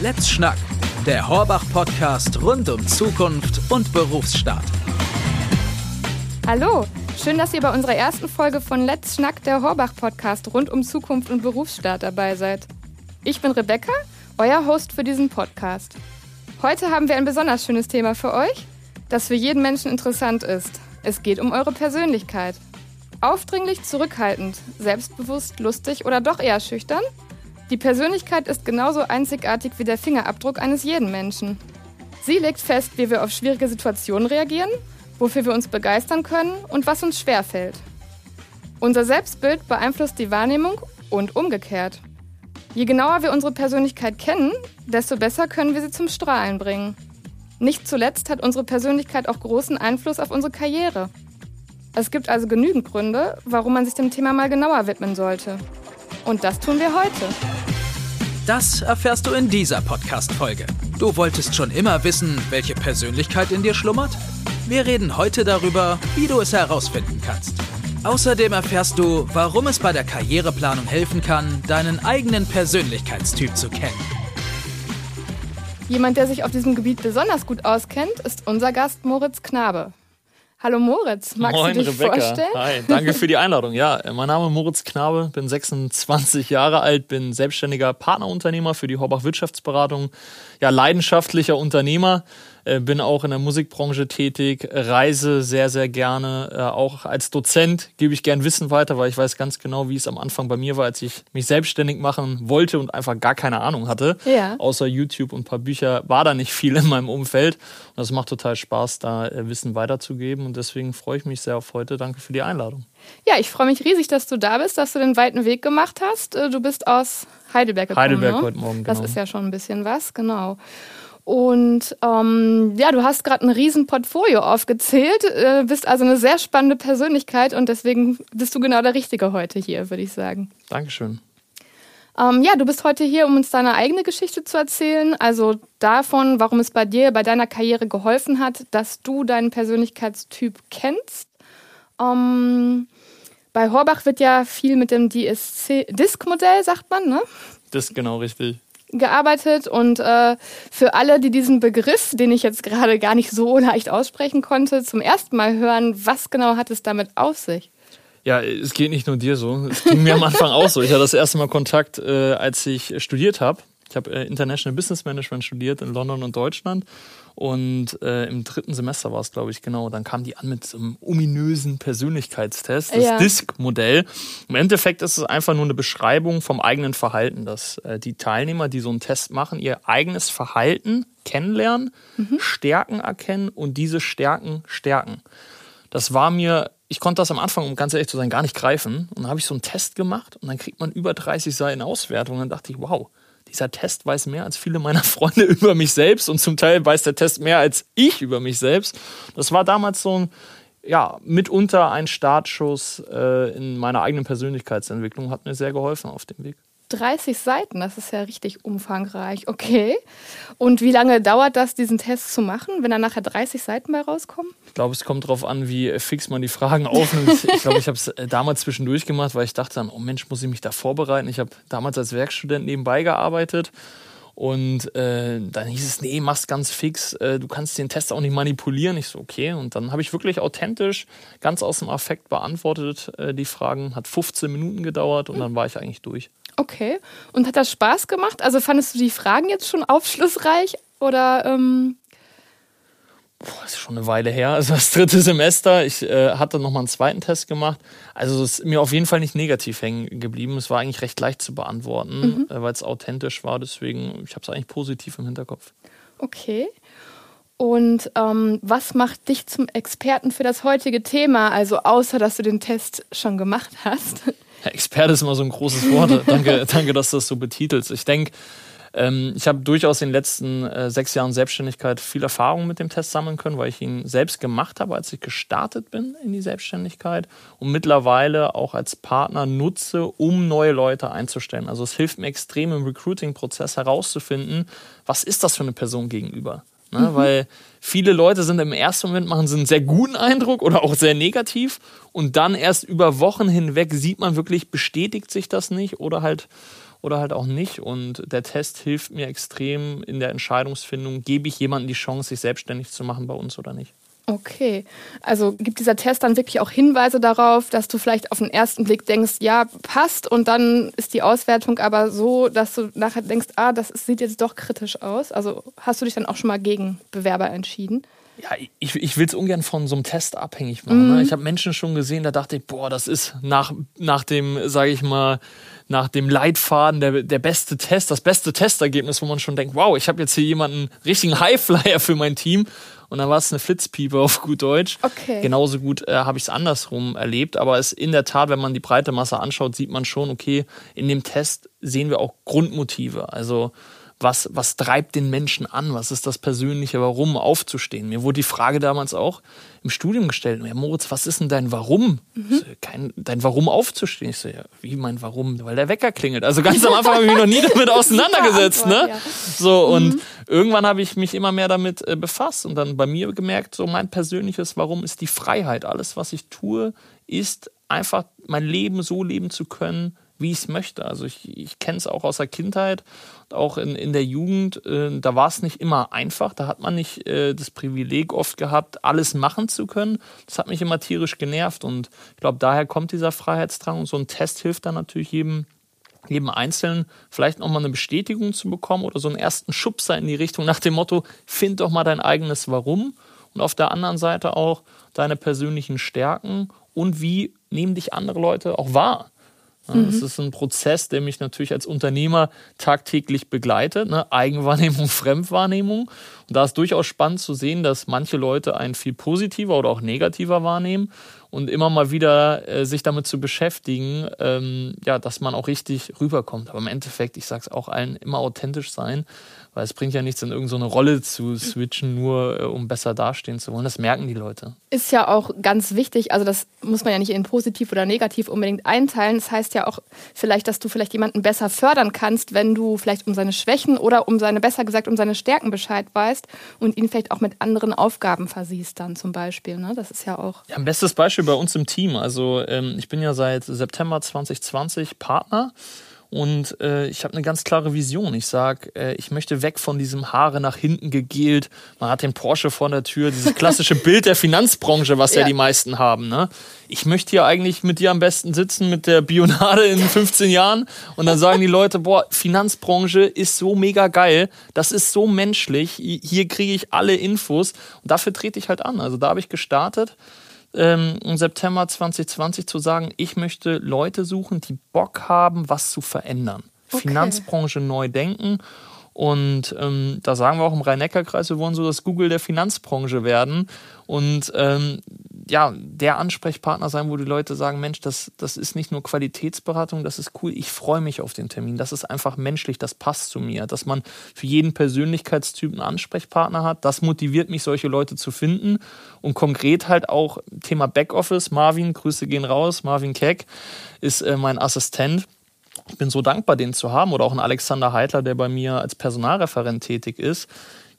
Let's Schnack, der Horbach-Podcast rund um Zukunft und Berufsstart. Hallo, schön, dass ihr bei unserer ersten Folge von Let's Schnack, der Horbach-Podcast rund um Zukunft und Berufsstart dabei seid. Ich bin Rebecca, euer Host für diesen Podcast. Heute haben wir ein besonders schönes Thema für euch, das für jeden Menschen interessant ist. Es geht um eure Persönlichkeit. Aufdringlich, zurückhaltend, selbstbewusst, lustig oder doch eher schüchtern? Die Persönlichkeit ist genauso einzigartig wie der Fingerabdruck eines jeden Menschen. Sie legt fest, wie wir auf schwierige Situationen reagieren, wofür wir uns begeistern können und was uns schwerfällt. Unser Selbstbild beeinflusst die Wahrnehmung und umgekehrt. Je genauer wir unsere Persönlichkeit kennen, desto besser können wir sie zum Strahlen bringen. Nicht zuletzt hat unsere Persönlichkeit auch großen Einfluss auf unsere Karriere. Es gibt also genügend Gründe, warum man sich dem Thema mal genauer widmen sollte. Und das tun wir heute. Das erfährst du in dieser Podcast-Folge. Du wolltest schon immer wissen, welche Persönlichkeit in dir schlummert? Wir reden heute darüber, wie du es herausfinden kannst. Außerdem erfährst du, warum es bei der Karriereplanung helfen kann, deinen eigenen Persönlichkeitstyp zu kennen. Jemand, der sich auf diesem Gebiet besonders gut auskennt, ist unser Gast Moritz Knabe. Hallo Moritz, magst Moin, du dich Rebecca. vorstellen? Hi, danke für die Einladung. Ja, mein Name ist Moritz Knabe, bin 26 Jahre alt, bin selbstständiger Partnerunternehmer für die Horbach Wirtschaftsberatung, ja, leidenschaftlicher Unternehmer, bin auch in der Musikbranche tätig, reise sehr, sehr gerne. Äh, auch als Dozent gebe ich gern Wissen weiter, weil ich weiß ganz genau, wie es am Anfang bei mir war, als ich mich selbstständig machen wollte und einfach gar keine Ahnung hatte. Ja. Außer YouTube und ein paar Bücher war da nicht viel in meinem Umfeld. Und das macht total Spaß, da äh, Wissen weiterzugeben. Und deswegen freue ich mich sehr auf heute. Danke für die Einladung. Ja, ich freue mich riesig, dass du da bist, dass du den weiten Weg gemacht hast. Äh, Du bist aus Heidelberg gekommen. Heidelberg ne? heute Morgen, Das genau. ist ja schon ein bisschen was, genau. Und ähm, ja, du hast gerade ein riesen Portfolio aufgezählt, äh, bist also eine sehr spannende Persönlichkeit und deswegen bist du genau der Richtige heute hier, würde ich sagen. Dankeschön. Ähm, ja, du bist heute hier, um uns deine eigene Geschichte zu erzählen, also davon, warum es bei dir, bei deiner Karriere geholfen hat, dass du deinen Persönlichkeitstyp kennst. Ähm, bei Horbach wird ja viel mit dem DSC-Disk-Modell, sagt man, ne? Das ist genau richtig. Gearbeitet und äh, für alle, die diesen Begriff, den ich jetzt gerade gar nicht so leicht aussprechen konnte, zum ersten Mal hören, was genau hat es damit auf sich? Ja, es geht nicht nur dir so. Es ging mir am Anfang auch so. Ich hatte das erste Mal Kontakt, äh, als ich studiert habe. Ich habe äh, International Business Management studiert in London und Deutschland. Und äh, im dritten Semester war es, glaube ich, genau. Dann kam die an mit so einem ominösen Persönlichkeitstest, das Ja. DISC-Modell. Im Endeffekt ist es einfach nur eine Beschreibung vom eigenen Verhalten, dass äh, die Teilnehmer, die so einen Test machen, ihr eigenes Verhalten kennenlernen, Stärken erkennen und diese Stärken stärken. Das war mir, ich konnte das am Anfang, um ganz ehrlich zu sein, gar nicht greifen. Und dann habe ich so einen Test gemacht und dann kriegt man über 30 Seiten Auswertung. Und dann dachte ich, wow, dieser Test weiß mehr als viele meiner Freunde über mich selbst und zum Teil weiß der Test mehr als ich über mich selbst. Das war damals so ein, ja, mitunter ein Startschuss äh, in meiner eigenen Persönlichkeitsentwicklung, hat mir sehr geholfen auf dem Weg. 30 Seiten, das ist ja richtig umfangreich. Okay. Und wie lange dauert das, diesen Test zu machen, wenn da nachher 30 Seiten bei rauskommen? Ich glaube, es kommt darauf an, wie fix man die Fragen aufnimmt. ich glaube, ich habe es damals zwischendurch gemacht, weil ich dachte dann, oh Mensch, muss ich mich da vorbereiten. Ich habe damals als Werkstudent nebenbei gearbeitet. Und äh, dann hieß es, nee, mach's ganz fix, äh, du kannst den Test auch nicht manipulieren. Ich so, okay. Und dann habe ich wirklich authentisch, ganz aus dem Affekt beantwortet äh, die Fragen. Hat 15 Minuten gedauert und dann war ich eigentlich durch. Okay. Und hat das Spaß gemacht? Also fandest du die Fragen jetzt schon aufschlussreich? Oder ähm, Boah, das ist schon eine Weile her, also das dritte Semester. Ich äh, hatte nochmal einen zweiten Test gemacht. Also es ist mir auf jeden Fall nicht negativ hängen geblieben. Es war eigentlich recht leicht zu beantworten, äh, weil es authentisch war. Deswegen, ich habe es eigentlich positiv im Hinterkopf. okay. Und ähm, was macht dich zum Experten für das heutige Thema? Also außer, dass du den Test schon gemacht hast. Experte ist immer so ein großes Wort. danke, danke, dass du das so betitelst. Ich denke, ähm, ich habe durchaus in den letzten äh, sechs Jahren Selbstständigkeit viel Erfahrung mit dem Test sammeln können, weil ich ihn selbst gemacht habe, als ich gestartet bin in die Selbstständigkeit und mittlerweile auch als Partner nutze, um neue Leute einzustellen. Also es hilft mir extrem im Recruiting-Prozess herauszufinden, was ist das für eine Person gegenüber. Ne? Weil viele Leute sind im ersten Moment machen sie einen sehr guten Eindruck oder auch sehr negativ und dann erst über Wochen hinweg sieht man wirklich, bestätigt sich das nicht oder halt oder halt auch nicht. Und der Test hilft mir extrem in der Entscheidungsfindung, gebe ich jemandem die Chance, sich selbstständig zu machen bei uns oder nicht. Okay, also gibt dieser Test dann wirklich auch Hinweise darauf, dass du vielleicht auf den ersten Blick denkst, ja, passt und dann ist die Auswertung aber so, dass du nachher denkst, ah, das sieht jetzt doch kritisch aus. Also hast du dich dann auch schon mal gegen Bewerber entschieden? Ja, ich, ich will es ungern von so einem Test abhängig machen. Ne? Mhm. Ich habe Menschen schon gesehen, da dachte ich, boah, das ist nach, nach dem, sage ich mal, nach dem Leitfaden der, der beste Test, das beste Testergebnis, wo man schon denkt, wow, ich habe jetzt hier jemanden richtigen Highflyer für mein Team. Und dann war es eine Flitzpiepe auf gut Deutsch. Okay. Genauso gut äh, habe ich es andersrum erlebt. Aber es in der Tat, wenn man die breite Masse anschaut, sieht man schon, okay, in dem Test sehen wir auch Grundmotive. Also was, was treibt den Menschen an? Was ist das Persönliche, warum aufzustehen? Mir wurde die Frage damals auch im Studium gestellt, ja, Moritz, was ist denn dein Warum? Mhm. So, kein, dein Warum aufzustehen? Ich so, ja, wie mein Warum? Weil der Wecker klingelt. Also ganz am Anfang habe ich mich noch nie damit auseinandergesetzt. ne? So, und mhm. Irgendwann habe ich mich immer mehr damit äh, befasst und dann bei mir gemerkt, so mein persönliches Warum ist die Freiheit. Alles, was ich tue, ist einfach mein Leben so leben zu können, wie ich es möchte. Also ich, ich kenne es auch aus der Kindheit, auch in, in der Jugend. Äh, da war es nicht immer einfach. Da hat man nicht äh, das Privileg oft gehabt, alles machen zu können. Das hat mich immer tierisch genervt. Und ich glaube, daher kommt dieser Freiheitsdrang. Und so ein Test hilft dann natürlich jedem, jedem Einzelnen vielleicht nochmal eine Bestätigung zu bekommen oder so einen ersten Schubser in die Richtung nach dem Motto, find doch mal dein eigenes Warum. Und auf der anderen Seite auch deine persönlichen Stärken und wie nehmen dich andere Leute auch wahr. Mhm. Das ist ein Prozess, der mich natürlich als Unternehmer tagtäglich begleitet. Ne? Eigenwahrnehmung, Fremdwahrnehmung. Und da ist durchaus spannend zu sehen, dass manche Leute einen viel positiver oder auch negativer wahrnehmen und immer mal wieder äh, sich damit zu beschäftigen, ähm, ja, dass man auch richtig rüberkommt. Aber im Endeffekt, ich sage es auch allen, immer authentisch sein, weil es bringt ja nichts, in irgendeine so Rolle zu switchen, nur äh, um besser dastehen zu wollen. Das merken die Leute. Ist ja auch ganz wichtig, also das muss man ja nicht in positiv oder negativ unbedingt einteilen. Das heißt ja auch vielleicht, dass du vielleicht jemanden besser fördern kannst, wenn du vielleicht um seine Schwächen oder um seine, besser gesagt, um seine Stärken Bescheid weißt und ihn vielleicht auch mit anderen Aufgaben versiehst dann zum Beispiel. Ne? Das ist ja auch. Ja, ein bestes Beispiel bei uns im Team. Also ähm, ich bin ja seit September 2020 Partner und äh, ich habe eine ganz klare Vision. Ich sage, äh, ich möchte weg von diesem Haare nach hinten gegelt. Man hat den Porsche vor der Tür, dieses klassische Bild der Finanzbranche, was ja. ja, die meisten haben. Ne? Ich möchte hier eigentlich mit dir am besten sitzen, mit der Bionade in 15 Jahren. Und dann sagen die Leute, boah, Finanzbranche ist so mega geil. Das ist so menschlich. Hier kriege ich alle Infos. Und dafür trete ich halt an. Also da habe ich gestartet ähm, im September 2020 zu sagen, ich möchte Leute suchen, die Bock haben, was zu verändern. Okay. Finanzbranche neu denken. Und ähm, da sagen wir auch im Rhein-Neckar-Kreis, wir wollen so das Google der Finanzbranche werden. Und ähm, ja, der Ansprechpartner sein, wo die Leute sagen, Mensch, das, das ist nicht nur Qualitätsberatung, das ist cool, ich freue mich auf den Termin, das ist einfach menschlich, das passt zu mir, dass man für jeden Persönlichkeitstyp einen Ansprechpartner hat, das motiviert mich, solche Leute zu finden. Und konkret halt auch Thema Backoffice, Marvin, Grüße gehen raus, Marvin Keck ist äh, mein Assistent, ich bin so dankbar, den zu haben. Oder auch ein Alexander Heitler, der bei mir als Personalreferent tätig ist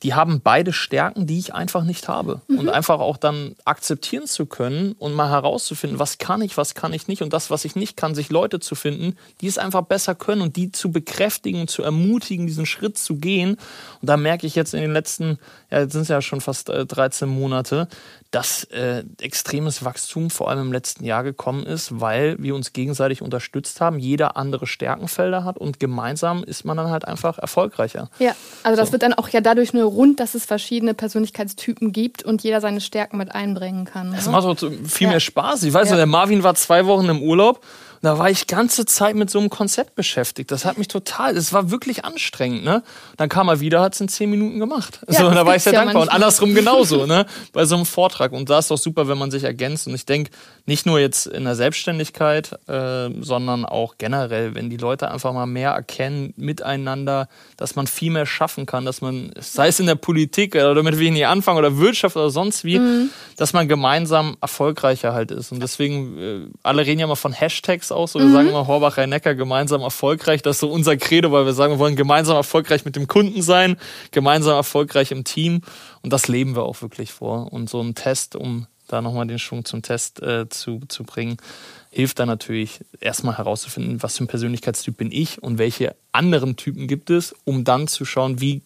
die haben beide Stärken, die ich einfach nicht habe. Mhm. Und einfach auch dann akzeptieren zu können und mal herauszufinden, was kann ich, was kann ich nicht. Und das, was ich nicht kann, sich Leute zu finden, die es einfach besser können und die zu bekräftigen, zu ermutigen, diesen Schritt zu gehen. Und da merke ich jetzt in den letzten, ja, jetzt sind es ja schon fast 13 äh, Monate, dass äh, extremes Wachstum vor allem im letzten Jahr gekommen ist, weil wir uns gegenseitig unterstützt haben, jeder andere Stärkenfelder hat und gemeinsam ist man dann halt einfach erfolgreicher. Ja, also das so. wird dann auch ja dadurch nur rund, dass es verschiedene Persönlichkeitstypen gibt und jeder seine Stärken mit einbringen kann. Es ne? macht auch viel ja. mehr Spaß. Ich weiß ja. der Marvin war zwei Wochen im Urlaub da war ich ganze Zeit mit so einem Konzept beschäftigt. Das hat mich total, es war wirklich anstrengend, ne? Dann kam er wieder, hat es in zehn Minuten gemacht. Ja, so, da war ich sehr ja dankbar. Manchmal. Und andersrum genauso, ne? Bei so einem Vortrag. Und da ist doch super, wenn man sich ergänzt. Und ich denke, nicht nur jetzt in der Selbstständigkeit, äh, sondern auch generell, wenn die Leute einfach mal mehr erkennen miteinander, dass man viel mehr schaffen kann, dass man, sei es in der Politik oder damit ich nicht anfangen oder Wirtschaft oder sonst wie, mhm. dass man gemeinsam erfolgreicher halt ist. Und deswegen, äh, alle reden ja mal von Hashtags Hashtags aus. So, wir mhm. sagen immer Horbach Rhein-Neckar gemeinsam erfolgreich. Das ist so unser Credo, weil wir sagen, wir wollen gemeinsam erfolgreich mit dem Kunden sein, gemeinsam erfolgreich im Team. Und das leben wir auch wirklich vor. Und so ein Test, um da nochmal den Schwung zum Test äh, zu, zu bringen, hilft dann natürlich erstmal herauszufinden, was für ein Persönlichkeitstyp bin ich und welche anderen Typen gibt es, um dann zu schauen, wie,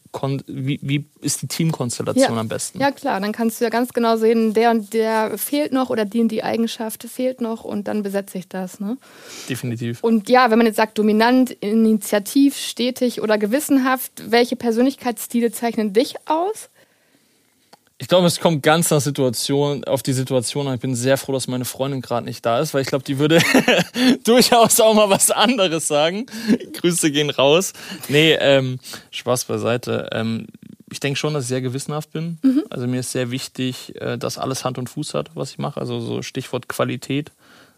wie, wie ist die Teamkonstellation ja. am besten. Ja klar, dann kannst du ja ganz genau sehen, der und der fehlt noch oder die und die Eigenschaft fehlt noch und dann besetze ich das. Ne? Definitiv. Und ja, wenn man jetzt sagt, dominant, initiativ, stetig oder gewissenhaft, welche Persönlichkeitsstile zeichnen dich aus? Ich glaube, es kommt ganz nach Situation, auf die Situation an. Ich bin sehr froh, dass meine Freundin gerade nicht da ist, weil ich glaube, die würde durchaus auch mal was anderes sagen. Grüße gehen raus. Nee, ähm, Spaß beiseite. Ähm, ich denke schon, dass ich sehr gewissenhaft bin. Mhm. Also mir ist sehr wichtig, äh, dass alles Hand und Fuß hat, was ich mache. Also so Stichwort Qualität,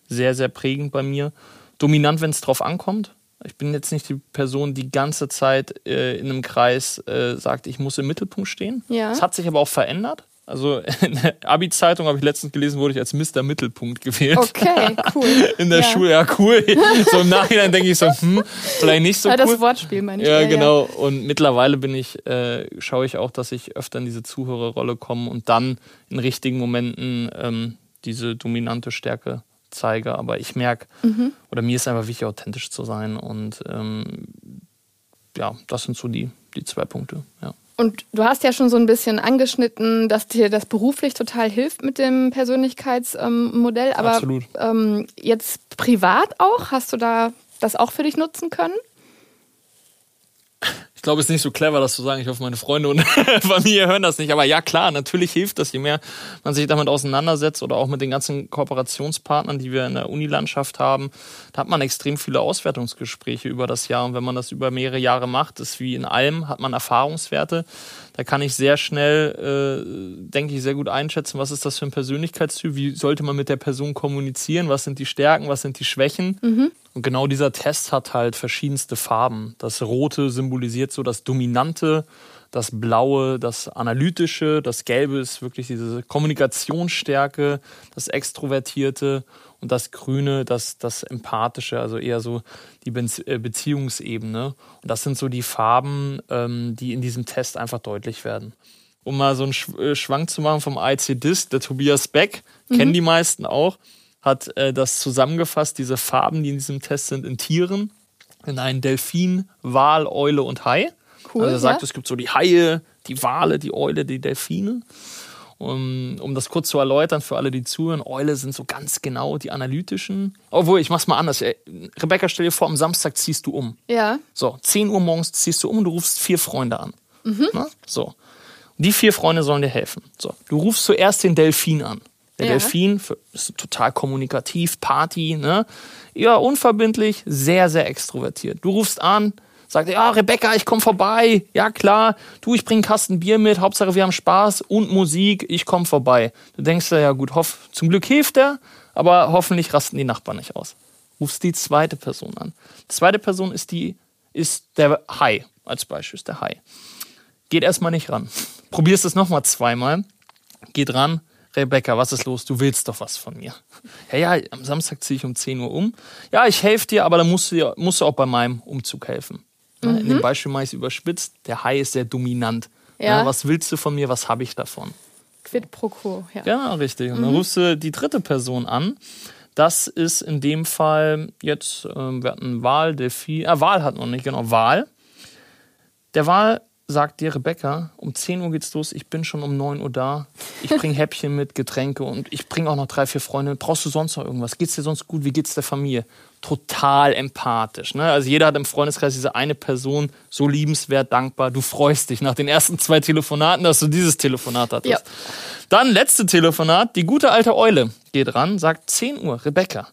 sehr, sehr prägend bei mir. Dominant, wenn es drauf ankommt. Ich bin jetzt nicht die Person, die ganze Zeit äh, in einem Kreis äh, sagt, ich muss im Mittelpunkt stehen. Ja. Das hat sich aber auch verändert. Also in der Abi-Zeitung habe ich letztens gelesen, wurde ich als Mr. Mittelpunkt gewählt. Okay, cool. In der ja. Schule, ja cool. So im Nachhinein denke ich so, hm, vielleicht nicht so cool. Das Wortspiel meine ich. Ja, ja genau. Und mittlerweile bin ich, äh, schaue ich auch, dass ich öfter in diese Zuhörerrolle komme und dann in richtigen Momenten ähm, diese dominante Stärke zeige. Aber ich merke, mhm. oder mir ist einfach wichtig, authentisch zu sein. Und ähm, ja, das sind so die, die zwei Punkte. Ja. Und du hast ja schon so ein bisschen angeschnitten, dass dir das beruflich total hilft mit dem Persönlichkeitsmodell. Ähm, aber ähm, jetzt privat auch, hast du da das auch für dich nutzen können? Ich glaube, es ist nicht so clever, das zu sagen. Ich hoffe, meine Freunde und Familie hören das nicht. Aber ja, klar, natürlich hilft das, je mehr man sich damit auseinandersetzt oder auch mit den ganzen Kooperationspartnern, die wir in der Unilandschaft haben. Da hat man extrem viele Auswertungsgespräche über das Jahr. Und wenn man das über mehrere Jahre macht, ist wie in allem, hat man Erfahrungswerte. Da kann ich sehr schnell, äh, denke ich, sehr gut einschätzen, was ist das für ein Persönlichkeitstyp, wie sollte man mit der Person kommunizieren, was sind die Stärken, was sind die Schwächen. Mhm. Und genau dieser Test hat halt verschiedenste Farben. Das Rote symbolisiert so das Dominante, das Blaue, das Analytische, das Gelbe ist wirklich diese Kommunikationsstärke, das Extrovertierte und das Grüne, das, das Empathische, also eher so die äh, Beziehungsebene. Und das sind so die Farben, ähm, die in diesem Test einfach deutlich werden. Um mal so einen äh, Schwank zu machen vom IC-Disc, der Tobias Beck, mhm. kennen die meisten auch, hat äh, das zusammengefasst, diese Farben, die in diesem Test sind, in Tieren, in einen Delfin, Wal, Eule und Hai. Cool, also er sagt, ja. es gibt so die Haie, die Wale, die Eule, die Delfine. Um, um das kurz zu erläutern für alle, die zuhören, Eule sind so ganz genau die analytischen. Obwohl, ich mach's mal anders. Rebecca, stell dir vor, am Samstag ziehst du um. Ja. So, 10 Uhr morgens ziehst du um und du rufst vier Freunde an. Mhm. Na? So. Die vier Freunde sollen dir helfen. So. Du rufst zuerst den Delfin an. Der ja. Delfin ist total kommunikativ, Party, ne? Ja, unverbindlich, sehr, sehr extrovertiert. Du rufst an, sagst, ja, Rebecca, ich komm vorbei. Ja, klar. Du, ich bring einen Kasten Bier mit. Hauptsache, wir haben Spaß und Musik. Ich komm vorbei. Du denkst ja, gut, hoff, zum Glück hilft er, aber hoffentlich rasten die Nachbarn nicht aus. Rufst die zweite Person an. Die zweite Person ist die, ist der Hai, als Beispiel ist der Hai. Geht erstmal nicht ran. Probierst es nochmal zweimal. Geht ran Rebecca, was ist los? Du willst doch was von mir. Ja, ja, am Samstag ziehe ich um 10 Uhr um. Ja, ich helfe dir, aber dann musst du, musst du auch bei meinem Umzug helfen. Mhm. In dem Beispiel mache ich es überspitzt. Der Hai ist sehr dominant. Ja. Ja, was willst du von mir? Was habe ich davon? Quid pro quo, ja. Genau, richtig. Und dann mhm. rufst du die dritte Person an. Das ist in dem Fall jetzt, äh, wir hatten Wahl, Delphi, äh, Wahl hat noch nicht, genau, Wahl. Der Wahl sagt dir Rebecca, um 10 Uhr geht's los, ich bin schon um 9 Uhr da. Ich bringe Häppchen mit, Getränke und ich bringe auch noch drei, vier Freunde. Brauchst du sonst noch irgendwas? Geht's dir sonst gut? Wie geht's der Familie? Total empathisch. Ne? Also jeder hat im Freundeskreis diese eine Person, so liebenswert, dankbar. Du freust dich nach den ersten zwei Telefonaten, dass du dieses Telefonat hattest. Ja. Dann letzte Telefonat, die gute alte Eule geht ran, sagt 10 Uhr, Rebecca,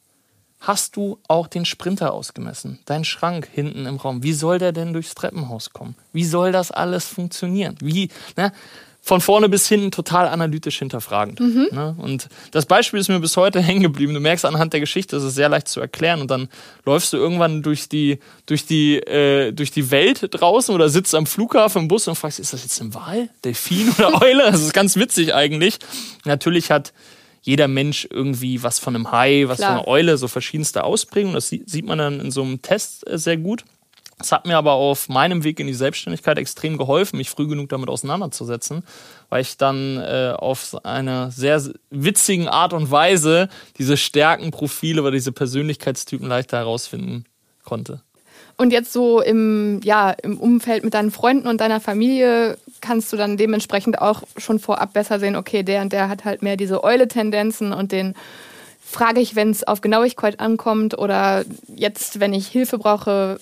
hast du auch den Sprinter ausgemessen? Dein Schrank hinten im Raum. Wie soll der denn durchs Treppenhaus kommen? Wie soll das alles funktionieren? Wie, ne? Von vorne bis hinten total analytisch hinterfragend. Mhm. Ne? Und das Beispiel ist mir bis heute hängen geblieben. Du merkst anhand der Geschichte, es ist sehr leicht zu erklären. Und dann läufst du irgendwann durch die, durch die, äh, durch die Welt draußen oder sitzt am Flughafen im Bus und fragst, ist das jetzt ein Wal, Delfin oder Eule? Das ist ganz witzig eigentlich. Natürlich hat jeder Mensch irgendwie was von einem Hai, was Klar. von einer Eule, so verschiedenste Ausprägungen. Das sieht man dann in so einem Test äh, sehr gut. Es hat mir aber auf meinem Weg in die Selbstständigkeit extrem geholfen, mich früh genug damit auseinanderzusetzen, weil ich dann äh, auf eine sehr witzigen Art und Weise diese Stärkenprofile oder diese Persönlichkeitstypen leichter herausfinden konnte. Und jetzt so im, ja, im Umfeld mit deinen Freunden und deiner Familie kannst du dann dementsprechend auch schon vorab besser sehen, okay, der und der hat halt mehr diese Eule-Tendenzen und den frage ich, wenn es auf Genauigkeit ankommt oder jetzt, wenn ich Hilfe brauche,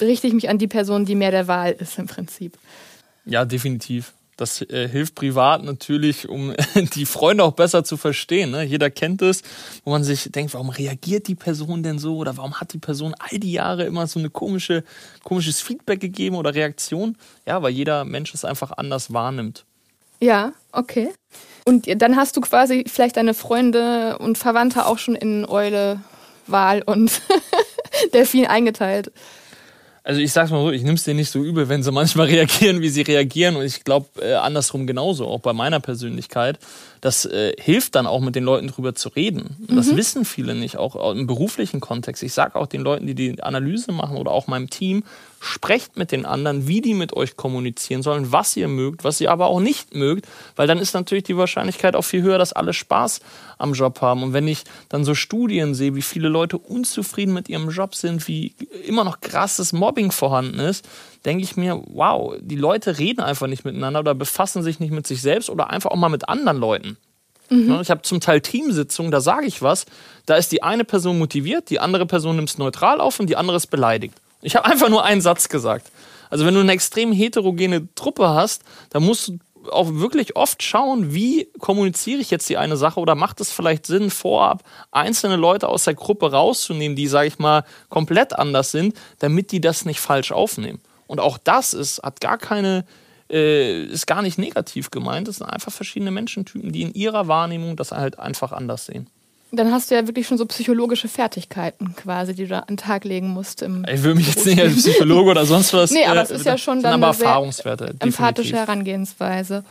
richte ich mich an die Person, die mehr der Wahl ist im Prinzip. Ja, definitiv. Das äh, hilft privat natürlich, um die Freunde auch besser zu verstehen. Ne? Jeder kennt es, wo man sich denkt, warum reagiert die Person denn so oder warum hat die Person all die Jahre immer so eine komische, komisches Feedback gegeben oder Reaktion? Ja, weil jeder Mensch es einfach anders wahrnimmt. Ja, okay. Und dann hast du quasi vielleicht deine Freunde und Verwandte auch schon in Eule, Wahl und Delfin eingeteilt. Also ich sag's mal so, ich nimm's dir nicht so übel, wenn sie manchmal reagieren, wie sie reagieren. Und ich glaube äh, andersrum genauso, auch bei meiner Persönlichkeit. Das äh, hilft dann auch mit den Leuten drüber zu reden. Mhm. Das wissen viele nicht, auch im beruflichen Kontext. Ich sage auch den Leuten, die die Analyse machen oder auch meinem Team, Sprecht mit den anderen, wie die mit euch kommunizieren sollen, was ihr mögt, was ihr aber auch nicht mögt, weil dann ist natürlich die Wahrscheinlichkeit auch viel höher, dass alle Spaß am Job haben. Und wenn ich dann so Studien sehe, wie viele Leute unzufrieden mit ihrem Job sind, wie immer noch krasses Mobbing vorhanden ist, denke ich mir, wow, die Leute reden einfach nicht miteinander oder befassen sich nicht mit sich selbst oder einfach auch mal mit anderen Leuten. Mhm. Ich habe zum Teil Teamsitzungen, da sage ich was, da ist die eine Person motiviert, die andere Person nimmt es neutral auf und die andere ist beleidigt. Ich habe einfach nur einen Satz gesagt. Also wenn du eine extrem heterogene Truppe hast, dann musst du auch wirklich oft schauen, wie kommuniziere ich jetzt die eine Sache oder macht es vielleicht Sinn, vorab einzelne Leute aus der Gruppe rauszunehmen, die, sage ich mal, komplett anders sind, damit die das nicht falsch aufnehmen. Und auch das ist, hat gar keine, äh, ist gar nicht negativ gemeint. Das sind einfach verschiedene Menschentypen, die in ihrer Wahrnehmung das halt einfach anders sehen. Dann hast du ja wirklich schon so psychologische Fertigkeiten quasi, die du da an den Tag legen musst. Im ich will mich jetzt nicht als Psychologe oder sonst was. Nee, aber es ist ja schon dann aber eine Erfahrungswerte, empathische Herangehensweise.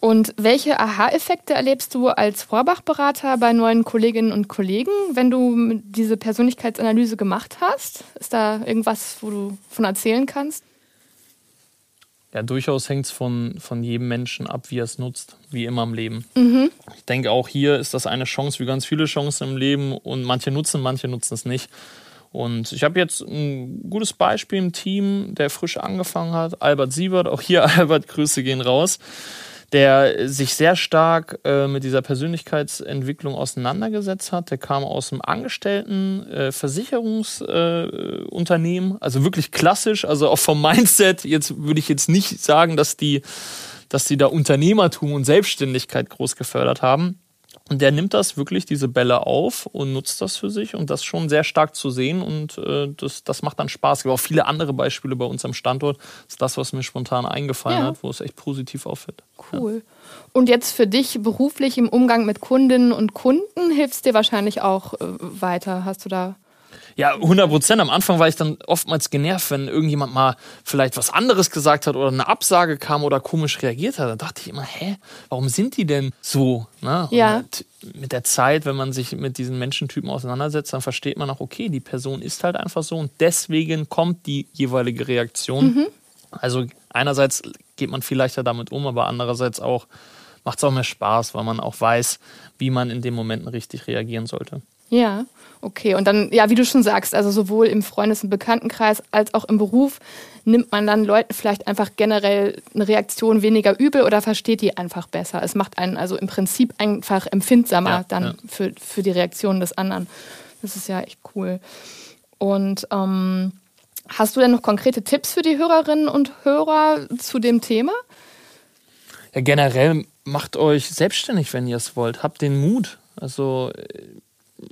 Und welche Aha-Effekte erlebst du als Vorbach-Berater bei neuen Kolleginnen und Kollegen, wenn du diese Persönlichkeitsanalyse gemacht hast? Ist da irgendwas, wo du von erzählen kannst? Ja, durchaus hängt es von, von jedem Menschen ab, wie er es nutzt, wie immer im Leben. Mhm. Ich denke, auch hier ist das eine Chance wie ganz viele Chancen im Leben und manche nutzen, manche nutzen es nicht. Und ich habe jetzt ein gutes Beispiel im Team, der frisch angefangen hat, Albert Siebert. Auch hier, Albert, Grüße gehen raus der sich sehr stark äh, mit dieser Persönlichkeitsentwicklung auseinandergesetzt hat. Der kam aus einem Angestellten äh, Versicherungsunternehmen, äh, also wirklich klassisch, also auch vom Mindset. Jetzt würde ich jetzt nicht sagen, dass die, dass die da Unternehmertum und Selbstständigkeit groß gefördert haben. Und der nimmt das wirklich, diese Bälle auf und nutzt das für sich und das schon sehr stark zu sehen und äh, das, das macht dann Spaß. Es gibt auch viele andere Beispiele bei uns am Standort. Das ist das, was mir spontan eingefallen ja. hat, wo es echt positiv auffällt. Cool. Ja. Und jetzt für dich beruflich im Umgang mit Kundinnen und Kunden hilft es dir wahrscheinlich auch äh, weiter. Hast du da ja, 100 Prozent. Am Anfang war ich dann oftmals genervt, wenn irgendjemand mal vielleicht was anderes gesagt hat oder eine Absage kam oder komisch reagiert hat. Da dachte ich immer, hä, warum sind die denn so? Ne? Ja. mit der Zeit, wenn man sich mit diesen Menschentypen auseinandersetzt, dann versteht man auch, okay, die Person ist halt einfach so und deswegen kommt die jeweilige Reaktion. Mhm. Also einerseits geht man viel leichter damit um, aber andererseits auch macht es auch mehr Spaß, weil man auch weiß, wie man in den Momenten richtig reagieren sollte. Ja, okay. Und dann, ja, wie du schon sagst, also sowohl im Freundes- und Bekanntenkreis als auch im Beruf nimmt man dann Leuten vielleicht einfach generell eine Reaktion weniger übel oder versteht die einfach besser. Es macht einen also im Prinzip einfach empfindsamer ja, dann ja. Für, für die Reaktion des anderen. Das ist ja echt cool. Und ähm, hast du denn noch konkrete Tipps für die Hörerinnen und Hörer zu dem Thema? Ja, generell macht euch selbstständig, wenn ihr es wollt. Habt den Mut. Also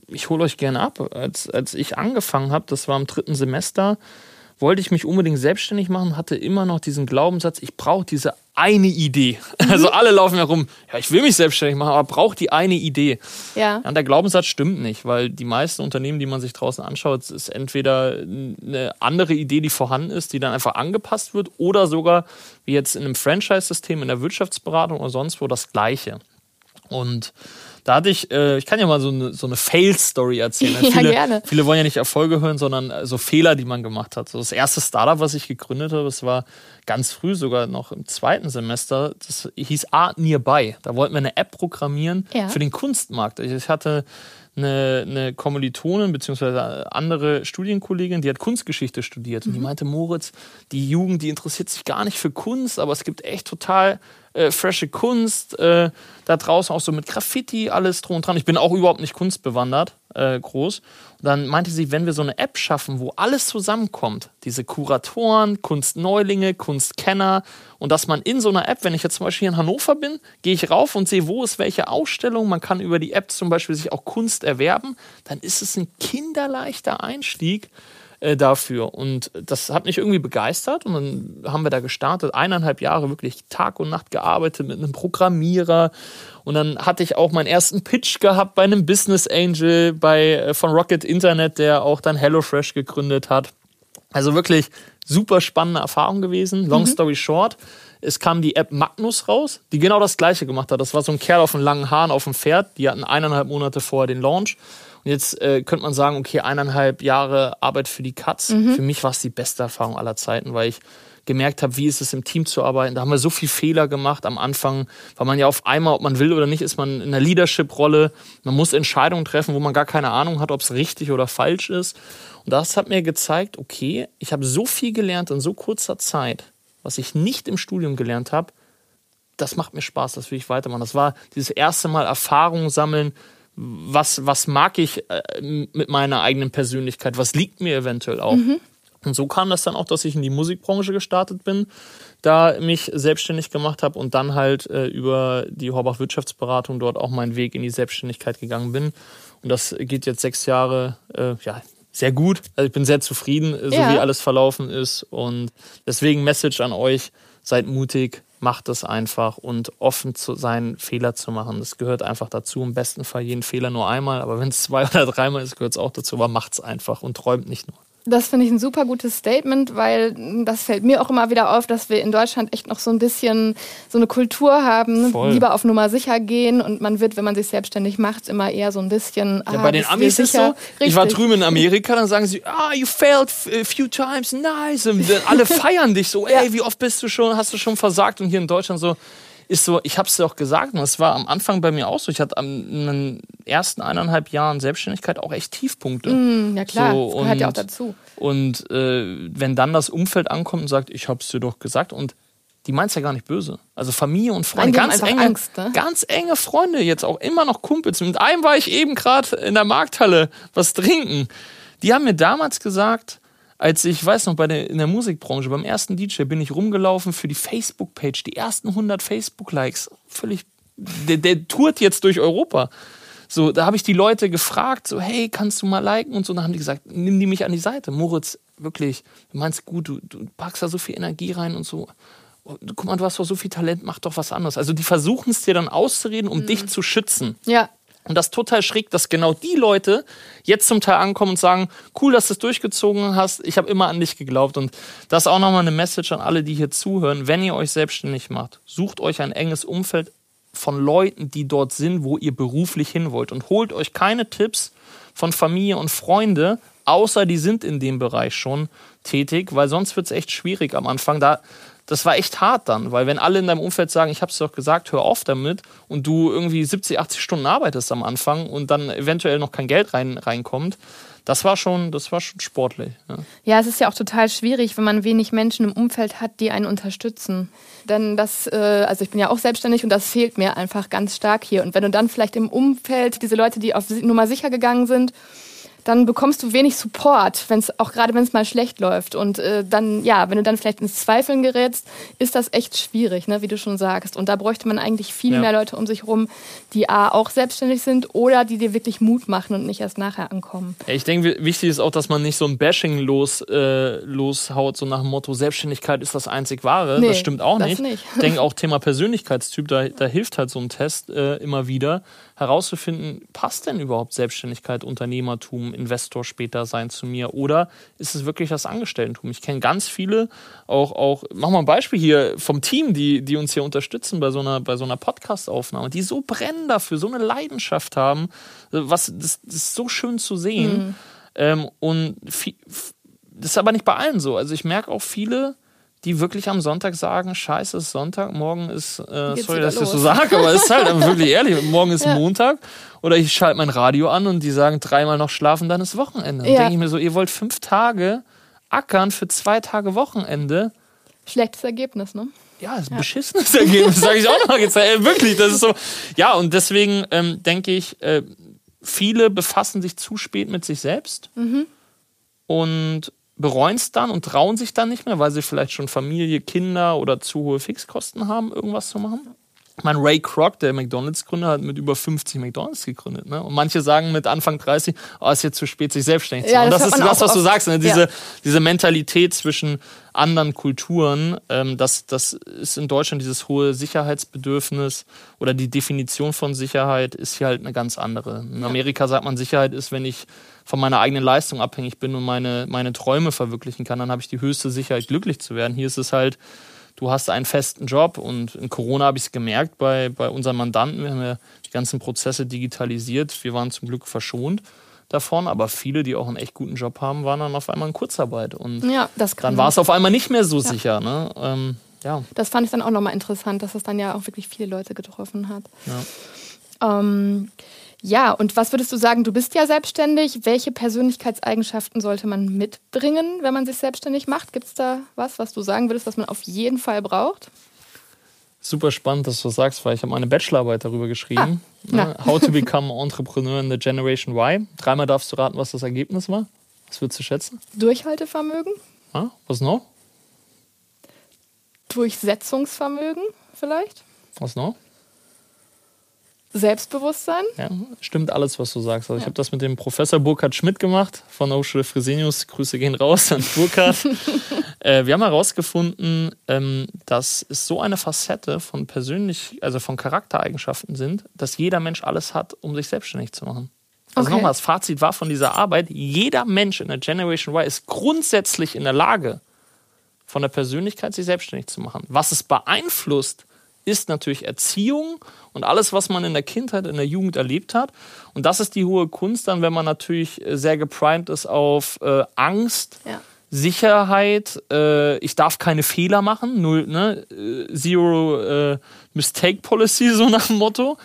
ich hole euch gerne ab. Als, als ich angefangen habe, das war im dritten Semester, wollte ich mich unbedingt selbstständig machen, hatte immer noch diesen Glaubenssatz, ich brauche diese eine Idee. Mhm. Also alle laufen herum, ja, ich will mich selbstständig machen, aber brauche die eine Idee. Ja. ja. Der Glaubenssatz stimmt nicht, weil die meisten Unternehmen, die man sich draußen anschaut, ist entweder eine andere Idee, die vorhanden ist, die dann einfach angepasst wird, oder sogar, wie jetzt in einem Franchise-System, in der Wirtschaftsberatung oder sonst wo, das Gleiche. Und Da hatte ich, äh, ich kann ja mal so eine, so eine Fail-Story erzählen. Ja, viele, gerne. viele wollen ja nicht Erfolge hören, sondern äh, so Fehler, die man gemacht hat. So das erste Startup, was ich gegründet habe, das war ganz früh, sogar noch im zweiten Semester. Das hieß Art Nearby. Da wollten wir eine App programmieren Ja. für den Kunstmarkt. Ich hatte eine, eine Kommilitonin beziehungsweise andere Studienkollegin, die hat Kunstgeschichte studiert und die meinte, Moritz, die Jugend, die interessiert sich gar nicht für Kunst, aber es gibt echt total äh, frische Kunst äh, da draußen, auch so mit Graffiti, alles drum und dran. Ich bin auch überhaupt nicht kunstbewandert, äh, groß. Dann meinte sie, wenn wir so eine App schaffen, wo alles zusammenkommt, diese Kuratoren, Kunstneulinge, Kunstkenner und dass man in so einer App, wenn ich jetzt zum Beispiel hier in Hannover bin, gehe ich rauf und sehe, wo ist welche Ausstellung, man kann über die App zum Beispiel sich auch Kunst erwerben, dann ist es ein kinderleichter Einstieg äh, dafür. Und das hat mich irgendwie begeistert und dann haben wir da gestartet, eineinhalb Jahre wirklich Tag und Nacht gearbeitet mit einem Programmierer und dann hatte ich auch meinen ersten Pitch gehabt bei einem Business Angel bei, äh, von Rocket Internet, der auch dann HelloFresh gegründet hat. Also wirklich super spannende Erfahrung gewesen. Long story short, es kam die App Magnus raus, die genau das gleiche gemacht hat. Das war so ein Kerl auf den langen Haaren auf dem Pferd. Die hatten eineinhalb Monate vorher den Launch. Und jetzt äh, könnte man sagen, okay, eineinhalb Jahre Arbeit für die Katz. Für mich war es die beste Erfahrung aller Zeiten, weil ich gemerkt habe, wie ist es im Team zu arbeiten. Da haben wir so viel Fehler gemacht am Anfang, weil man ja auf einmal, ob man will oder nicht, ist man in einer Leadership-Rolle. Man muss Entscheidungen treffen, wo man gar keine Ahnung hat, ob es richtig oder falsch ist. Und das hat mir gezeigt, okay, ich habe so viel gelernt in so kurzer Zeit, was ich nicht im Studium gelernt habe. Das macht mir Spaß, das will ich weitermachen. Das war dieses erste Mal Erfahrung sammeln. Was, was mag ich äh, mit meiner eigenen Persönlichkeit? Was liegt mir eventuell auch? Und so kam das dann auch, dass ich in die Musikbranche gestartet bin, da mich selbstständig gemacht habe und dann halt äh, über die Horbach Wirtschaftsberatung dort auch meinen Weg in die Selbstständigkeit gegangen bin. Und das geht jetzt sechs Jahre, äh, ja, sehr gut. Also ich bin sehr zufrieden, so Ja. wie alles verlaufen ist. Und deswegen Message an euch, seid mutig, macht es einfach und offen zu sein, Fehler zu machen. Das gehört einfach dazu. Im besten Fall jeden Fehler nur einmal, aber wenn es zwei oder dreimal ist, gehört es auch dazu. Aber macht's einfach und träumt nicht nur. Das finde ich ein super gutes Statement, weil das fällt mir auch immer wieder auf, dass wir in Deutschland echt noch so ein bisschen so eine Kultur haben, Voll. lieber auf Nummer sicher gehen und man wird, wenn man sich selbstständig macht, immer eher so ein bisschen. Ja, ah, bei den Amis ist so, sicher? ich war Richtig. drüben in Amerika, dann sagen sie, ah, you failed a few times, nice. Und dann alle feiern dich so, ey, wie oft bist du schon, hast du schon versagt? Und hier in Deutschland so, ist so, ich hab's dir auch gesagt, und das war am Anfang bei mir auch so. Ich hatte am, in den ersten eineinhalb Jahren Selbstständigkeit auch echt Tiefpunkte. Mm, ja klar, So, das gehört ja auch und- dazu. Und äh, wenn dann das Umfeld ankommt und sagt, ich hab's dir doch gesagt und die meint's ja gar nicht böse. Also Familie und Freunde, ganz enge, Angst, ne? ganz enge Freunde, jetzt auch immer noch Kumpels. Mit einem war ich eben gerade in der Markthalle was trinken. Die haben mir damals gesagt, als ich weiß noch bei der in der Musikbranche beim ersten DJ bin ich rumgelaufen für die Facebook Page, die ersten 100 Facebook Likes, völlig der, der tourt jetzt durch Europa. So, da habe ich die Leute gefragt, so, hey, kannst du mal liken und so. Und dann haben die gesagt, nimm die mich an die Seite. Moritz, wirklich, du meinst gut, du, du packst da so viel Energie rein und so. Oh, Guck mal, du hast doch so viel Talent, mach doch was anderes. Also die versuchen es dir dann auszureden, um dich zu schützen. Ja, Und das ist total schräg, dass genau die Leute jetzt zum Teil ankommen und sagen, cool, dass du es durchgezogen hast, ich habe immer an dich geglaubt. Und das ist auch nochmal eine Message an alle, die hier zuhören. Wenn ihr euch selbstständig macht, sucht euch ein enges Umfeld von Leuten, die dort sind, wo ihr beruflich hin wollt. Und holt euch keine Tipps von Familie und Freunde, außer die sind in dem Bereich schon tätig, weil sonst wird es echt schwierig am Anfang. Da, das war echt hart dann, weil wenn alle in deinem Umfeld sagen, ich habe es doch gesagt, hör auf damit und du irgendwie 70, 80 Stunden arbeitest am Anfang und dann eventuell noch kein Geld rein, reinkommt, das war schon, das war schon sportlich. Ja. Ja, es ist ja auch total schwierig, wenn man wenig Menschen im Umfeld hat, die einen unterstützen. Denn das, äh, also ich bin ja auch selbstständig und das fehlt mir einfach ganz stark hier. Und wenn du dann vielleicht im Umfeld diese Leute, die auf Nummer sicher gegangen sind, dann bekommst du wenig Support, wenn's, auch gerade wenn es mal schlecht läuft. Und äh, dann, ja, wenn du dann vielleicht ins Zweifeln gerätst, ist das echt schwierig, ne, wie du schon sagst. Und da bräuchte man eigentlich viel Ja. mehr Leute um sich rum, die A, auch selbstständig sind oder die dir wirklich Mut machen und nicht erst nachher ankommen. Ja, ich denke, wichtig ist auch, dass man nicht so ein Bashing los, äh, loshaut, so nach dem Motto, Selbstständigkeit ist das einzig Wahre. Nee, das stimmt auch das nicht. nicht. Ich denke auch Thema Persönlichkeitstyp, da, da hilft halt so ein Test äh, immer wieder, herauszufinden, passt denn überhaupt Selbstständigkeit, Unternehmertum? Investor später sein zu mir? Oder ist es wirklich das Angestelltentum? Ich kenne ganz viele, auch, auch, mach mal ein Beispiel hier vom Team, die, die uns hier unterstützen bei so einer, bei so einer Podcast-Aufnahme, die so brennen dafür, so eine Leidenschaft haben. Was, das, das ist so schön zu sehen. Mhm. Ähm, und viel, das ist aber nicht bei allen so. Also ich merke auch viele, die wirklich am Sonntag sagen, scheiße, es ist Sonntag, morgen ist, äh, sorry, dass ich das so sage, aber es ist halt wirklich ehrlich, morgen ist ja. Montag oder ich schalte mein Radio an und die sagen dreimal noch schlafen, dann ist Wochenende. Ja. Dann denke ich mir so, ihr wollt fünf Tage ackern für zwei Tage Wochenende. Schlechtes Ergebnis, ne? Ja, ist ein ja. beschissenes Ergebnis, sage ich auch noch jetzt. Ey, wirklich, das ist so. Ja, und deswegen ähm, denke ich, äh, viele befassen sich zu spät mit sich selbst. Mhm. Und bereuen es dann und trauen sich dann nicht mehr, weil sie vielleicht schon Familie, Kinder oder zu hohe Fixkosten haben, irgendwas zu machen. Ich meine, Ray Kroc, der McDonalds-Gründer, hat mit über 50 McDonalds gegründet. Ne? Und manche sagen mit Anfang 30, oh, ist jetzt zu spät, sich selbstständig zu machen. Ja, das, das ist das, was du sagst. Ne? Diese, ja. diese Mentalität zwischen anderen Kulturen, ähm, das, das ist in Deutschland dieses hohe Sicherheitsbedürfnis oder die Definition von Sicherheit ist hier halt eine ganz andere. In Amerika sagt man, Sicherheit ist, wenn ich von meiner eigenen Leistung abhängig bin und meine, meine Träume verwirklichen kann, dann habe ich die höchste Sicherheit, glücklich zu werden. Hier ist es halt, du hast einen festen Job und in Corona habe ich es gemerkt bei, bei unseren Mandanten. Wir haben ja die ganzen Prozesse digitalisiert. Wir waren zum Glück verschont davon, aber viele, die auch einen echt guten Job haben, waren dann auf einmal in Kurzarbeit. Und ja, dann war es auf einmal nicht mehr so ja. sicher. Ne? Ähm, ja. Das fand ich dann auch nochmal interessant, dass es dann ja auch wirklich viele Leute getroffen hat. Ja. Ähm, ja, und was würdest du sagen? Du bist ja selbstständig. Welche Persönlichkeitseigenschaften sollte man mitbringen, wenn man sich selbstständig macht? Gibt es da was, was du sagen würdest, was man auf jeden Fall braucht? Super spannend, dass du sagst, weil ich habe meine Bachelorarbeit darüber geschrieben. Ah, ne? How to become entrepreneur in the Generation Y. Dreimal darfst du raten, was das Ergebnis war. Was würdest du schätzen? Durchhaltevermögen. Ah, was noch? Durchsetzungsvermögen vielleicht. Was noch? Selbstbewusstsein. Ja, stimmt alles, was du sagst. Also ja. Ich habe das mit dem Professor Burkhard Schmidt gemacht von Hochschule Fresenius. Grüße gehen raus an Burkhard. äh, wir haben herausgefunden, ähm, dass es so eine Facette von persönlich, also von Charaktereigenschaften sind, dass jeder Mensch alles hat, um sich selbstständig zu machen. Also okay. nochmal, das Fazit war von dieser Arbeit, jeder Mensch in der Generation Y ist grundsätzlich in der Lage, von der Persönlichkeit sich selbstständig zu machen. Was es beeinflusst, ist natürlich Erziehung und alles, was man in der Kindheit, in der Jugend erlebt hat. Und das ist die hohe Kunst dann, wenn man natürlich äh, sehr geprimed ist auf äh, Angst. Ja. Sicherheit, äh, ich darf keine Fehler machen, null, ne? Äh, Zero äh, Mistake Policy, so nach dem Motto,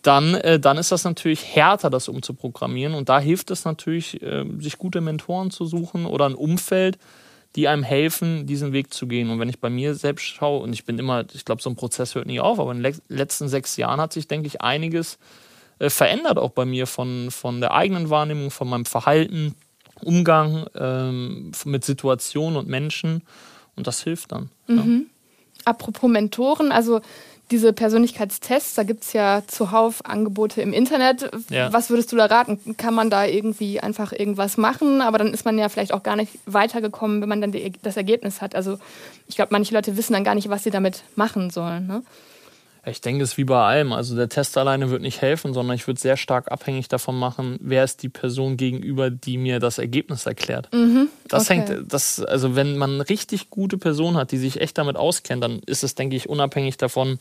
dann, äh, dann ist das natürlich härter, das umzuprogrammieren. Und da hilft es natürlich, äh, sich gute Mentoren zu suchen oder ein Umfeld, die einem helfen, diesen Weg zu gehen. Und wenn ich bei mir selbst schaue, und ich bin immer, ich glaube, so ein Prozess hört nie auf, aber in den letzten sechs Jahren hat sich, denke ich, einiges äh, verändert, auch bei mir von, von der eigenen Wahrnehmung, von meinem Verhalten, Umgang ähm, mit Situationen und Menschen. Und das hilft dann. Mhm. Ja. Apropos Mentoren, also diese Persönlichkeitstests, da gibt es ja zuhauf Angebote im Internet. Ja. Was würdest du da raten? Kann man da irgendwie einfach irgendwas machen? Aber dann ist man ja vielleicht auch gar nicht weitergekommen, wenn man dann die, das Ergebnis hat. Also ich glaube, manche Leute wissen dann gar nicht, was sie damit machen sollen. Ne? Ich denke, es ist wie bei allem. Also der Test alleine wird nicht helfen, sondern ich würde sehr stark abhängig davon machen, wer ist die Person gegenüber, die mir das Ergebnis erklärt. Mhm, das okay. hängt, das, also wenn man eine richtig gute Person hat, die sich echt damit auskennt, dann ist es, denke ich, unabhängig davon,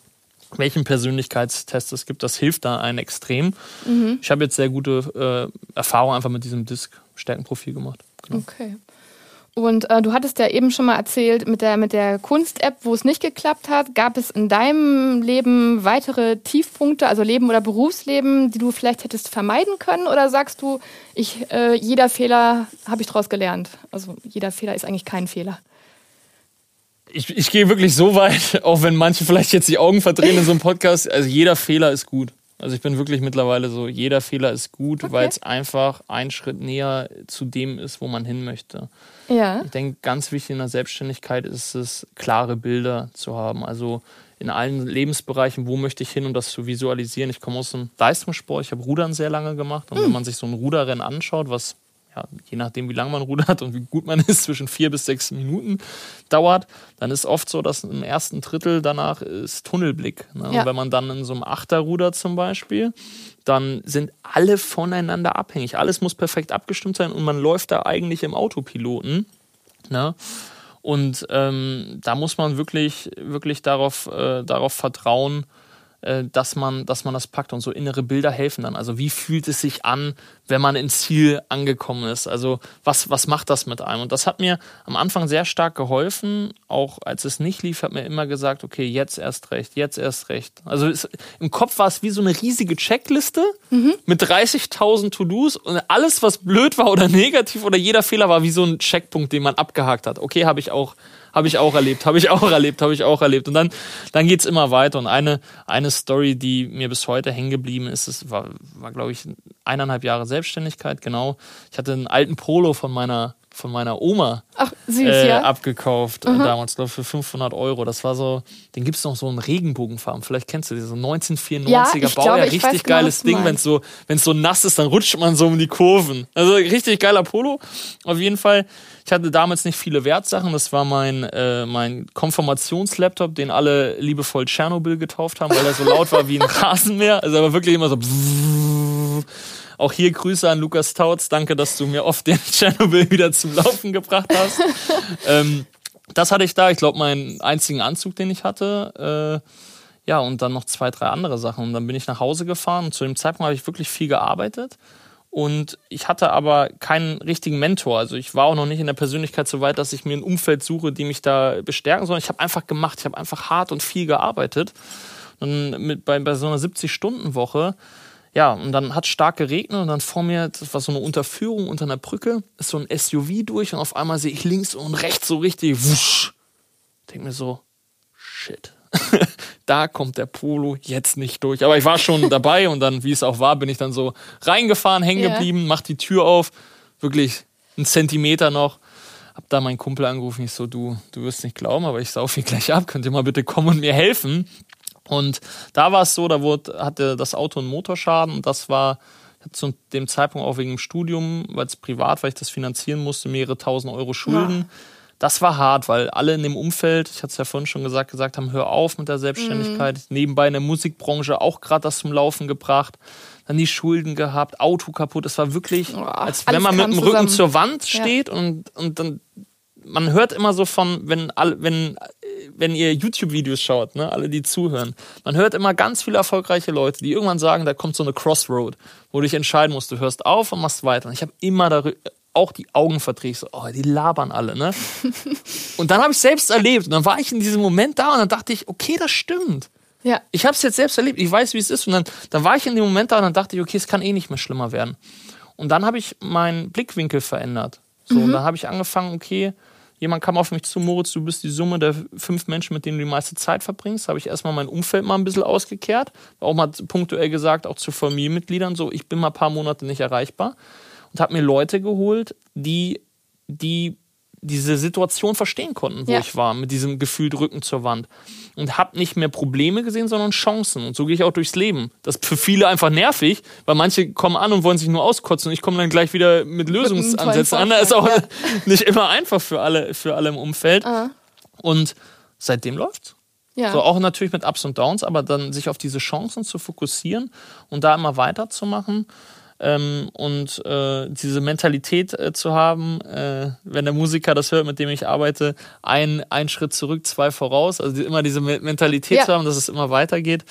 welchen Persönlichkeitstest es gibt. Das hilft da ein extrem. Mhm. Ich habe jetzt sehr gute äh, Erfahrungen einfach mit diesem Disk-Stärkenprofil gemacht. Genau. Okay. Und äh, du hattest ja eben schon mal erzählt, mit der, mit der Kunst-App, wo es nicht geklappt hat, gab es in deinem Leben weitere Tiefpunkte, also Leben oder Berufsleben, die du vielleicht hättest vermeiden können? Oder sagst du, ich, äh, jeder Fehler habe ich daraus gelernt? Also jeder Fehler ist eigentlich kein Fehler ich, ich gehe wirklich so weit, auch wenn manche vielleicht jetzt die Augen verdrehen in so einem Podcast. Also jeder Fehler ist gut. Also ich bin wirklich mittlerweile so, jeder Fehler ist gut, okay. weil es einfach ein Schritt näher zu dem ist, wo man hin möchte. Ja. Ich denke, ganz wichtig in der Selbstständigkeit ist es, klare Bilder zu haben. Also in allen Lebensbereichen, wo möchte ich hin, um das zu visualisieren. Ich komme aus dem Leistungssport, ich habe Rudern sehr lange gemacht. Und hm. wenn man sich so ein Ruderrennen anschaut, was ja, je nachdem, wie lange man rudert und wie gut man ist, zwischen vier bis sechs Minuten dauert, dann ist oft so, dass im ersten Drittel danach ist Tunnelblick. Ne? Ja. Wenn man dann in so einem Achter rudert zum Beispiel, dann sind alle voneinander abhängig. Alles muss perfekt abgestimmt sein und man läuft da eigentlich im Autopiloten. Ne? Und ähm, da muss man wirklich, wirklich darauf, äh, darauf vertrauen, äh, dass man, dass man das packt und so innere Bilder helfen dann. Also wie fühlt es sich an, wenn man ins Ziel angekommen ist? Also was, was macht das mit einem? Und das hat mir am Anfang sehr stark geholfen. Auch als es nicht lief, hat mir immer gesagt, okay, jetzt erst recht, jetzt erst recht. Also es, im Kopf war es wie so eine riesige Checkliste mhm. mit 30.000 To-Dos und alles, was blöd war oder negativ oder jeder Fehler war wie so ein Checkpunkt, den man abgehakt hat. Okay, habe ich auch habe ich auch erlebt, habe ich auch erlebt, habe ich auch erlebt. Und dann, dann geht's immer weiter. Und eine, eine Story, die mir bis heute hängen geblieben ist, es war, war glaube ich, eineinhalb Jahre Selbstständigkeit, genau. Ich hatte einen alten Polo von meiner von meiner Oma Ach, süß, äh, ja? abgekauft mhm. damals, glaube ich, für 500 Euro. Das war so, den gibt es noch so in Regenbogenfarben. Vielleicht kennst du diese so 1994er ja, Baujahr. Glaube, richtig genau, geiles Ding. Wenn es so, wenn's so nass ist, dann rutscht man so um die Kurven. Also richtig geiler Polo. Auf jeden Fall ich hatte damals nicht viele Wertsachen. Das war mein, äh, mein Konfirmationslaptop, den alle liebevoll Tschernobyl getauft haben, weil er so laut war wie ein Rasenmäher. Also aber wirklich immer so. Auch hier Grüße an Lukas Tautz. Danke, dass du mir oft den Tschernobyl wieder zum Laufen gebracht hast. ähm, das hatte ich da. Ich glaube, meinen einzigen Anzug, den ich hatte. Äh, ja, und dann noch zwei, drei andere Sachen. Und dann bin ich nach Hause gefahren. Und zu dem Zeitpunkt habe ich wirklich viel gearbeitet. Und ich hatte aber keinen richtigen Mentor. Also ich war auch noch nicht in der Persönlichkeit so weit, dass ich mir ein Umfeld suche, die mich da bestärken, sondern ich habe einfach gemacht. Ich habe einfach hart und viel gearbeitet. Und mit, bei, bei so einer 70-Stunden-Woche, ja, und dann hat stark geregnet und dann vor mir, das war so eine Unterführung unter einer Brücke, ist so ein SUV durch und auf einmal sehe ich links und rechts so richtig wusch. Denke mir so, shit. da kommt der Polo jetzt nicht durch. Aber ich war schon dabei und dann, wie es auch war, bin ich dann so reingefahren, hängen geblieben, yeah. mach die Tür auf, wirklich einen Zentimeter noch. Hab da meinen Kumpel angerufen, ich so, du, du wirst nicht glauben, aber ich sauf hier gleich ab, könnt ihr mal bitte kommen und mir helfen? Und da war es so, da wurde, hatte das Auto einen Motorschaden und das war zu dem Zeitpunkt auch wegen dem Studium, weil es privat, weil ich das finanzieren musste, mehrere tausend Euro Schulden. Ja das war hart, weil alle in dem Umfeld, ich hatte es ja vorhin schon gesagt, gesagt haben, hör auf mit der Selbstständigkeit. Mhm. Nebenbei in der Musikbranche auch gerade das zum Laufen gebracht. Dann die Schulden gehabt, Auto kaputt. Es war wirklich, oh, als wenn man mit dem Rücken zur Wand steht ja. und, und dann, man hört immer so von, wenn, all, wenn, wenn ihr YouTube-Videos schaut, ne, alle, die zuhören, man hört immer ganz viele erfolgreiche Leute, die irgendwann sagen, da kommt so eine Crossroad, wo du dich entscheiden musst, du hörst auf und machst weiter. Und ich habe immer darüber, auch die Augen verdrehe. Ich so, oh, die labern alle, ne? und dann habe ich selbst erlebt. Und dann war ich in diesem Moment da und dann dachte ich, okay, das stimmt. Ja. Ich habe es jetzt selbst erlebt. Ich weiß, wie es ist. Und dann, dann war ich in dem Moment da und dann dachte ich, okay, es kann eh nicht mehr schlimmer werden. Und dann habe ich meinen Blickwinkel verändert. So, mhm. und dann habe ich angefangen, okay, jemand kam auf mich zu, Moritz, du bist die Summe der fünf Menschen, mit denen du die meiste Zeit verbringst. Habe ich erstmal mein Umfeld mal ein bisschen ausgekehrt. Auch mal punktuell gesagt, auch zu Familienmitgliedern, so, ich bin mal ein paar Monate nicht erreichbar und habe mir Leute geholt, die, die diese Situation verstehen konnten, wo ja. ich war, mit diesem Gefühl Rücken zur Wand. Und habe nicht mehr Probleme gesehen, sondern Chancen. Und so gehe ich auch durchs Leben. Das ist für viele einfach nervig, weil manche kommen an und wollen sich nur auskotzen und ich komme dann gleich wieder mit Lösungsansätzen an. Das ist auch ja. nicht immer einfach für alle, für alle im Umfeld. Aha. Und seitdem läuft's. Ja. So auch natürlich mit Ups und Downs, aber dann sich auf diese Chancen zu fokussieren und da immer weiterzumachen. Ähm, und äh, diese Mentalität äh, zu haben, äh, wenn der Musiker das hört, mit dem ich arbeite, ein, ein Schritt zurück, zwei voraus, also die, immer diese Mentalität ja. zu haben, dass es immer weitergeht,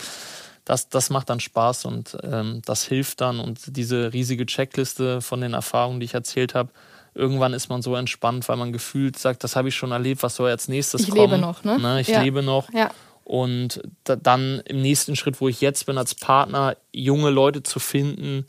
das, das macht dann Spaß und ähm, das hilft dann und diese riesige Checkliste von den Erfahrungen, die ich erzählt habe, irgendwann ist man so entspannt, weil man gefühlt sagt, das habe ich schon erlebt, was soll als nächstes ich kommen. Ich lebe noch, ne? ne? Ich ja. lebe noch. Ja. Und da, dann im nächsten Schritt, wo ich jetzt bin als Partner, junge Leute zu finden,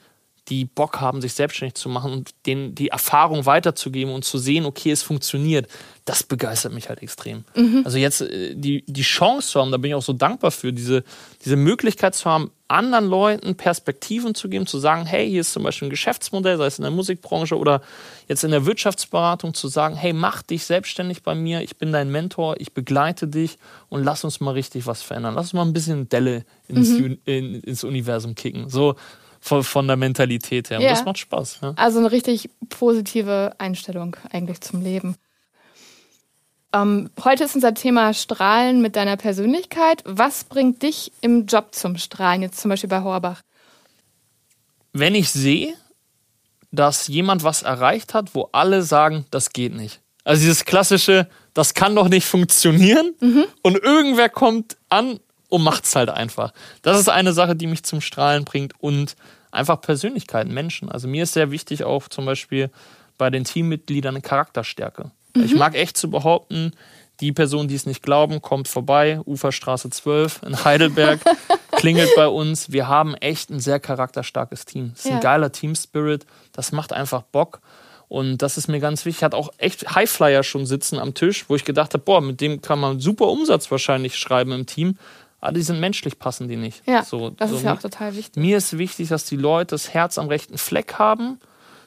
die Bock haben, sich selbstständig zu machen und denen die Erfahrung weiterzugeben und zu sehen, okay, es funktioniert, das begeistert mich halt extrem. Mhm. Also jetzt äh, die, die Chance zu haben, da bin ich auch so dankbar für, diese, diese Möglichkeit zu haben, anderen Leuten Perspektiven zu geben, zu sagen, hey, hier ist zum Beispiel ein Geschäftsmodell, sei es in der Musikbranche oder jetzt in der Wirtschaftsberatung, zu sagen, hey, mach dich selbstständig bei mir, ich bin dein Mentor, ich begleite dich und lass uns mal richtig was verändern. Lass uns mal ein bisschen Delle ins, mhm. in, ins Universum kicken. So, von, von der Mentalität her. Und Ja. das macht Spaß. Ja. Also eine richtig positive Einstellung eigentlich zum Leben. Ähm, heute ist unser Thema Strahlen mit deiner Persönlichkeit. Was bringt dich im Job zum Strahlen, jetzt zum Beispiel bei Horbach? Wenn ich sehe, dass jemand was erreicht hat, wo alle sagen, das geht nicht. Also dieses klassische, das kann doch nicht funktionieren und irgendwer kommt an und macht es halt einfach. Das ist eine Sache, die mich zum Strahlen bringt und einfach Persönlichkeiten, Menschen. Also mir ist sehr wichtig auch zum Beispiel bei den Teammitgliedern eine Charakterstärke. Ich mag echt zu behaupten, die Person, die es nicht glauben, kommt vorbei, Uferstraße 12 in Heidelberg, klingelt bei uns. Wir haben echt ein sehr charakterstarkes Team. Es ist Ja. ein geiler Team-Spirit, das macht einfach Bock. Und das ist mir ganz wichtig. Ich hatte auch echt Highflyer schon sitzen am Tisch, wo ich gedacht habe, boah, mit dem kann man super Umsatz wahrscheinlich schreiben im Team. Aber die sind menschlich, passen die nicht. Ja, so, das so ist ja mir- auch total wichtig. mir ist wichtig, dass die Leute das Herz am rechten Fleck haben,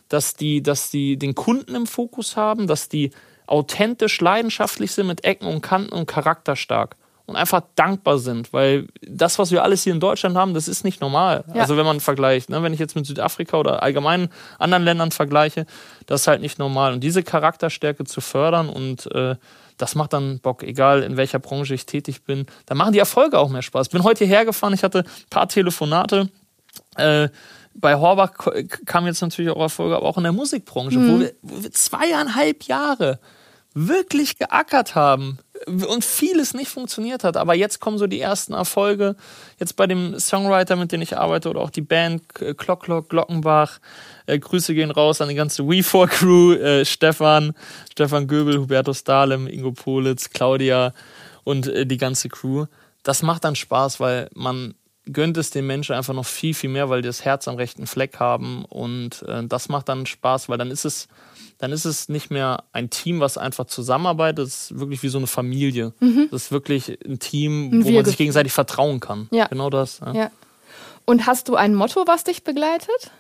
dass die, dass die den Kunden im Fokus haben, dass die authentisch, leidenschaftlich sind mit Ecken und Kanten und charakterstark und einfach dankbar sind, weil das, was wir alles hier in Deutschland haben, das ist nicht normal. Ja. Also wenn man vergleicht, ne, wenn ich jetzt mit Südafrika oder allgemein anderen Ländern vergleiche, das ist halt nicht normal. Und diese Charakterstärke zu fördern und äh, das macht dann Bock, egal in welcher Branche ich tätig bin. Da machen die Erfolge auch mehr Spaß. Bin heute hierher gefahren, ich hatte ein paar Telefonate. Äh, bei Horbach kam jetzt natürlich auch Erfolge, aber auch in der Musikbranche, wo, wir, wo wir zweieinhalb Jahre wirklich geackert haben und vieles nicht funktioniert hat. Aber jetzt kommen so die ersten Erfolge. Jetzt bei dem Songwriter, mit dem ich arbeite, oder auch die Band Klock Klock Glockenbach. Äh, Grüße gehen raus an die ganze We4-Crew. Äh, Stefan, Stefan Göbel, Hubertus Dahlem, Ingo Politz, Claudia und äh, die ganze Crew. Das macht dann Spaß, weil man gönnt es den Menschen einfach noch viel, viel mehr, weil die das Herz am rechten Fleck haben. Und äh, das macht dann Spaß, weil dann ist es, dann ist es nicht mehr ein Team, was einfach zusammenarbeitet. Es ist wirklich wie so eine Familie. Das ist wirklich ein Team, Ein wo man sich gegenseitig vertrauen kann. Ja. Genau das. Ja. Ja. Und hast du ein Motto, was dich begleitet?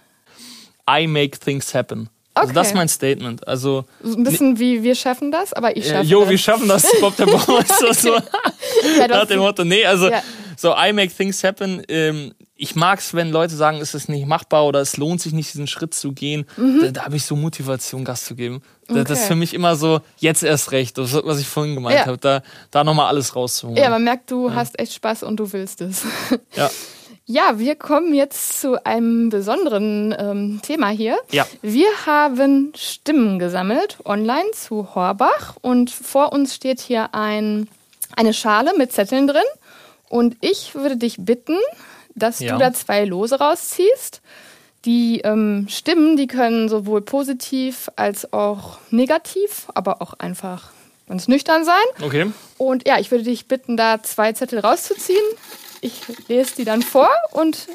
I make things happen. Also Okay. das ist mein Statement. Also, So ein bisschen wie wir schaffen das, aber ich äh, schaffe jo, das. wir schaffen das, Bob der Baumeister. so. Ja, Nach dem Motto, nee, also Ja. So I make things happen. Ähm, ich mag's, wenn Leute sagen, es ist nicht machbar oder es lohnt sich nicht, diesen Schritt zu gehen. Da, da habe ich so Motivation, Gas zu geben. Da, Das ist Mhm. Okay. für mich immer so, jetzt erst recht, das, was ich vorhin gemeint Ja. habe, da, da nochmal alles rauszuholen. ja, man merkt, du hast echt Spaß und du willst es. ja. Ja, wir kommen jetzt zu einem besonderen ähm, Thema hier. Ja. Wir haben Stimmen gesammelt online zu Horbach und vor uns steht hier ein, eine Schale mit Zetteln drin und ich würde dich bitten, dass Ja. du da zwei Lose rausziehst. Die ähm, Stimmen, die können sowohl positiv als auch negativ, aber auch einfach ganz nüchtern sein. Okay. Und ja, ich würde dich bitten, da zwei Zettel rauszuziehen. Ich lese die dann vor und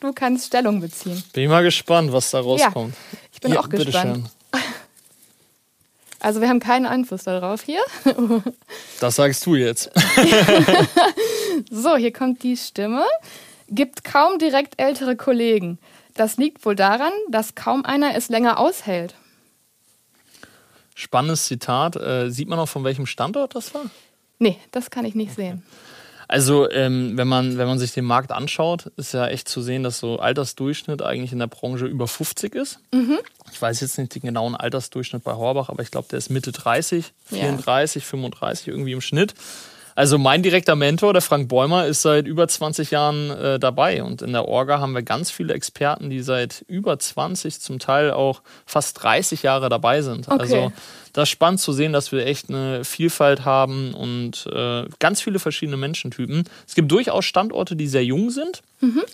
du kannst Stellung beziehen. Bin ich mal gespannt, was da rauskommt. Ich bin auch gespannt. Also wir haben keinen Einfluss darauf hier. Das sagst du jetzt. So, hier kommt die Stimme. Gibt kaum direkt ältere Kollegen. Das liegt wohl daran, dass kaum einer es länger aushält. Spannendes Zitat. Äh, sieht man auch von welchem Standort das war? Nee, das kann ich nicht sehen. Also, ähm, wenn, man, wenn man sich den Markt anschaut, ist ja echt zu sehen, dass so Altersdurchschnitt eigentlich in der Branche über 50 ist. Ich weiß jetzt nicht den genauen Altersdurchschnitt bei Horbach, aber ich glaube, der ist Mitte 30, Ja. 34, 35 irgendwie im Schnitt. Also mein direkter Mentor, der Frank Bäumer, ist seit über 20 Jahren äh, dabei. Und in der Orga haben wir ganz viele Experten, die seit über 20, zum Teil auch fast 30 Jahre dabei sind. Okay. Also das ist spannend zu sehen, dass wir echt eine Vielfalt haben und äh, ganz viele verschiedene Menschentypen. Es gibt durchaus Standorte, die sehr jung sind.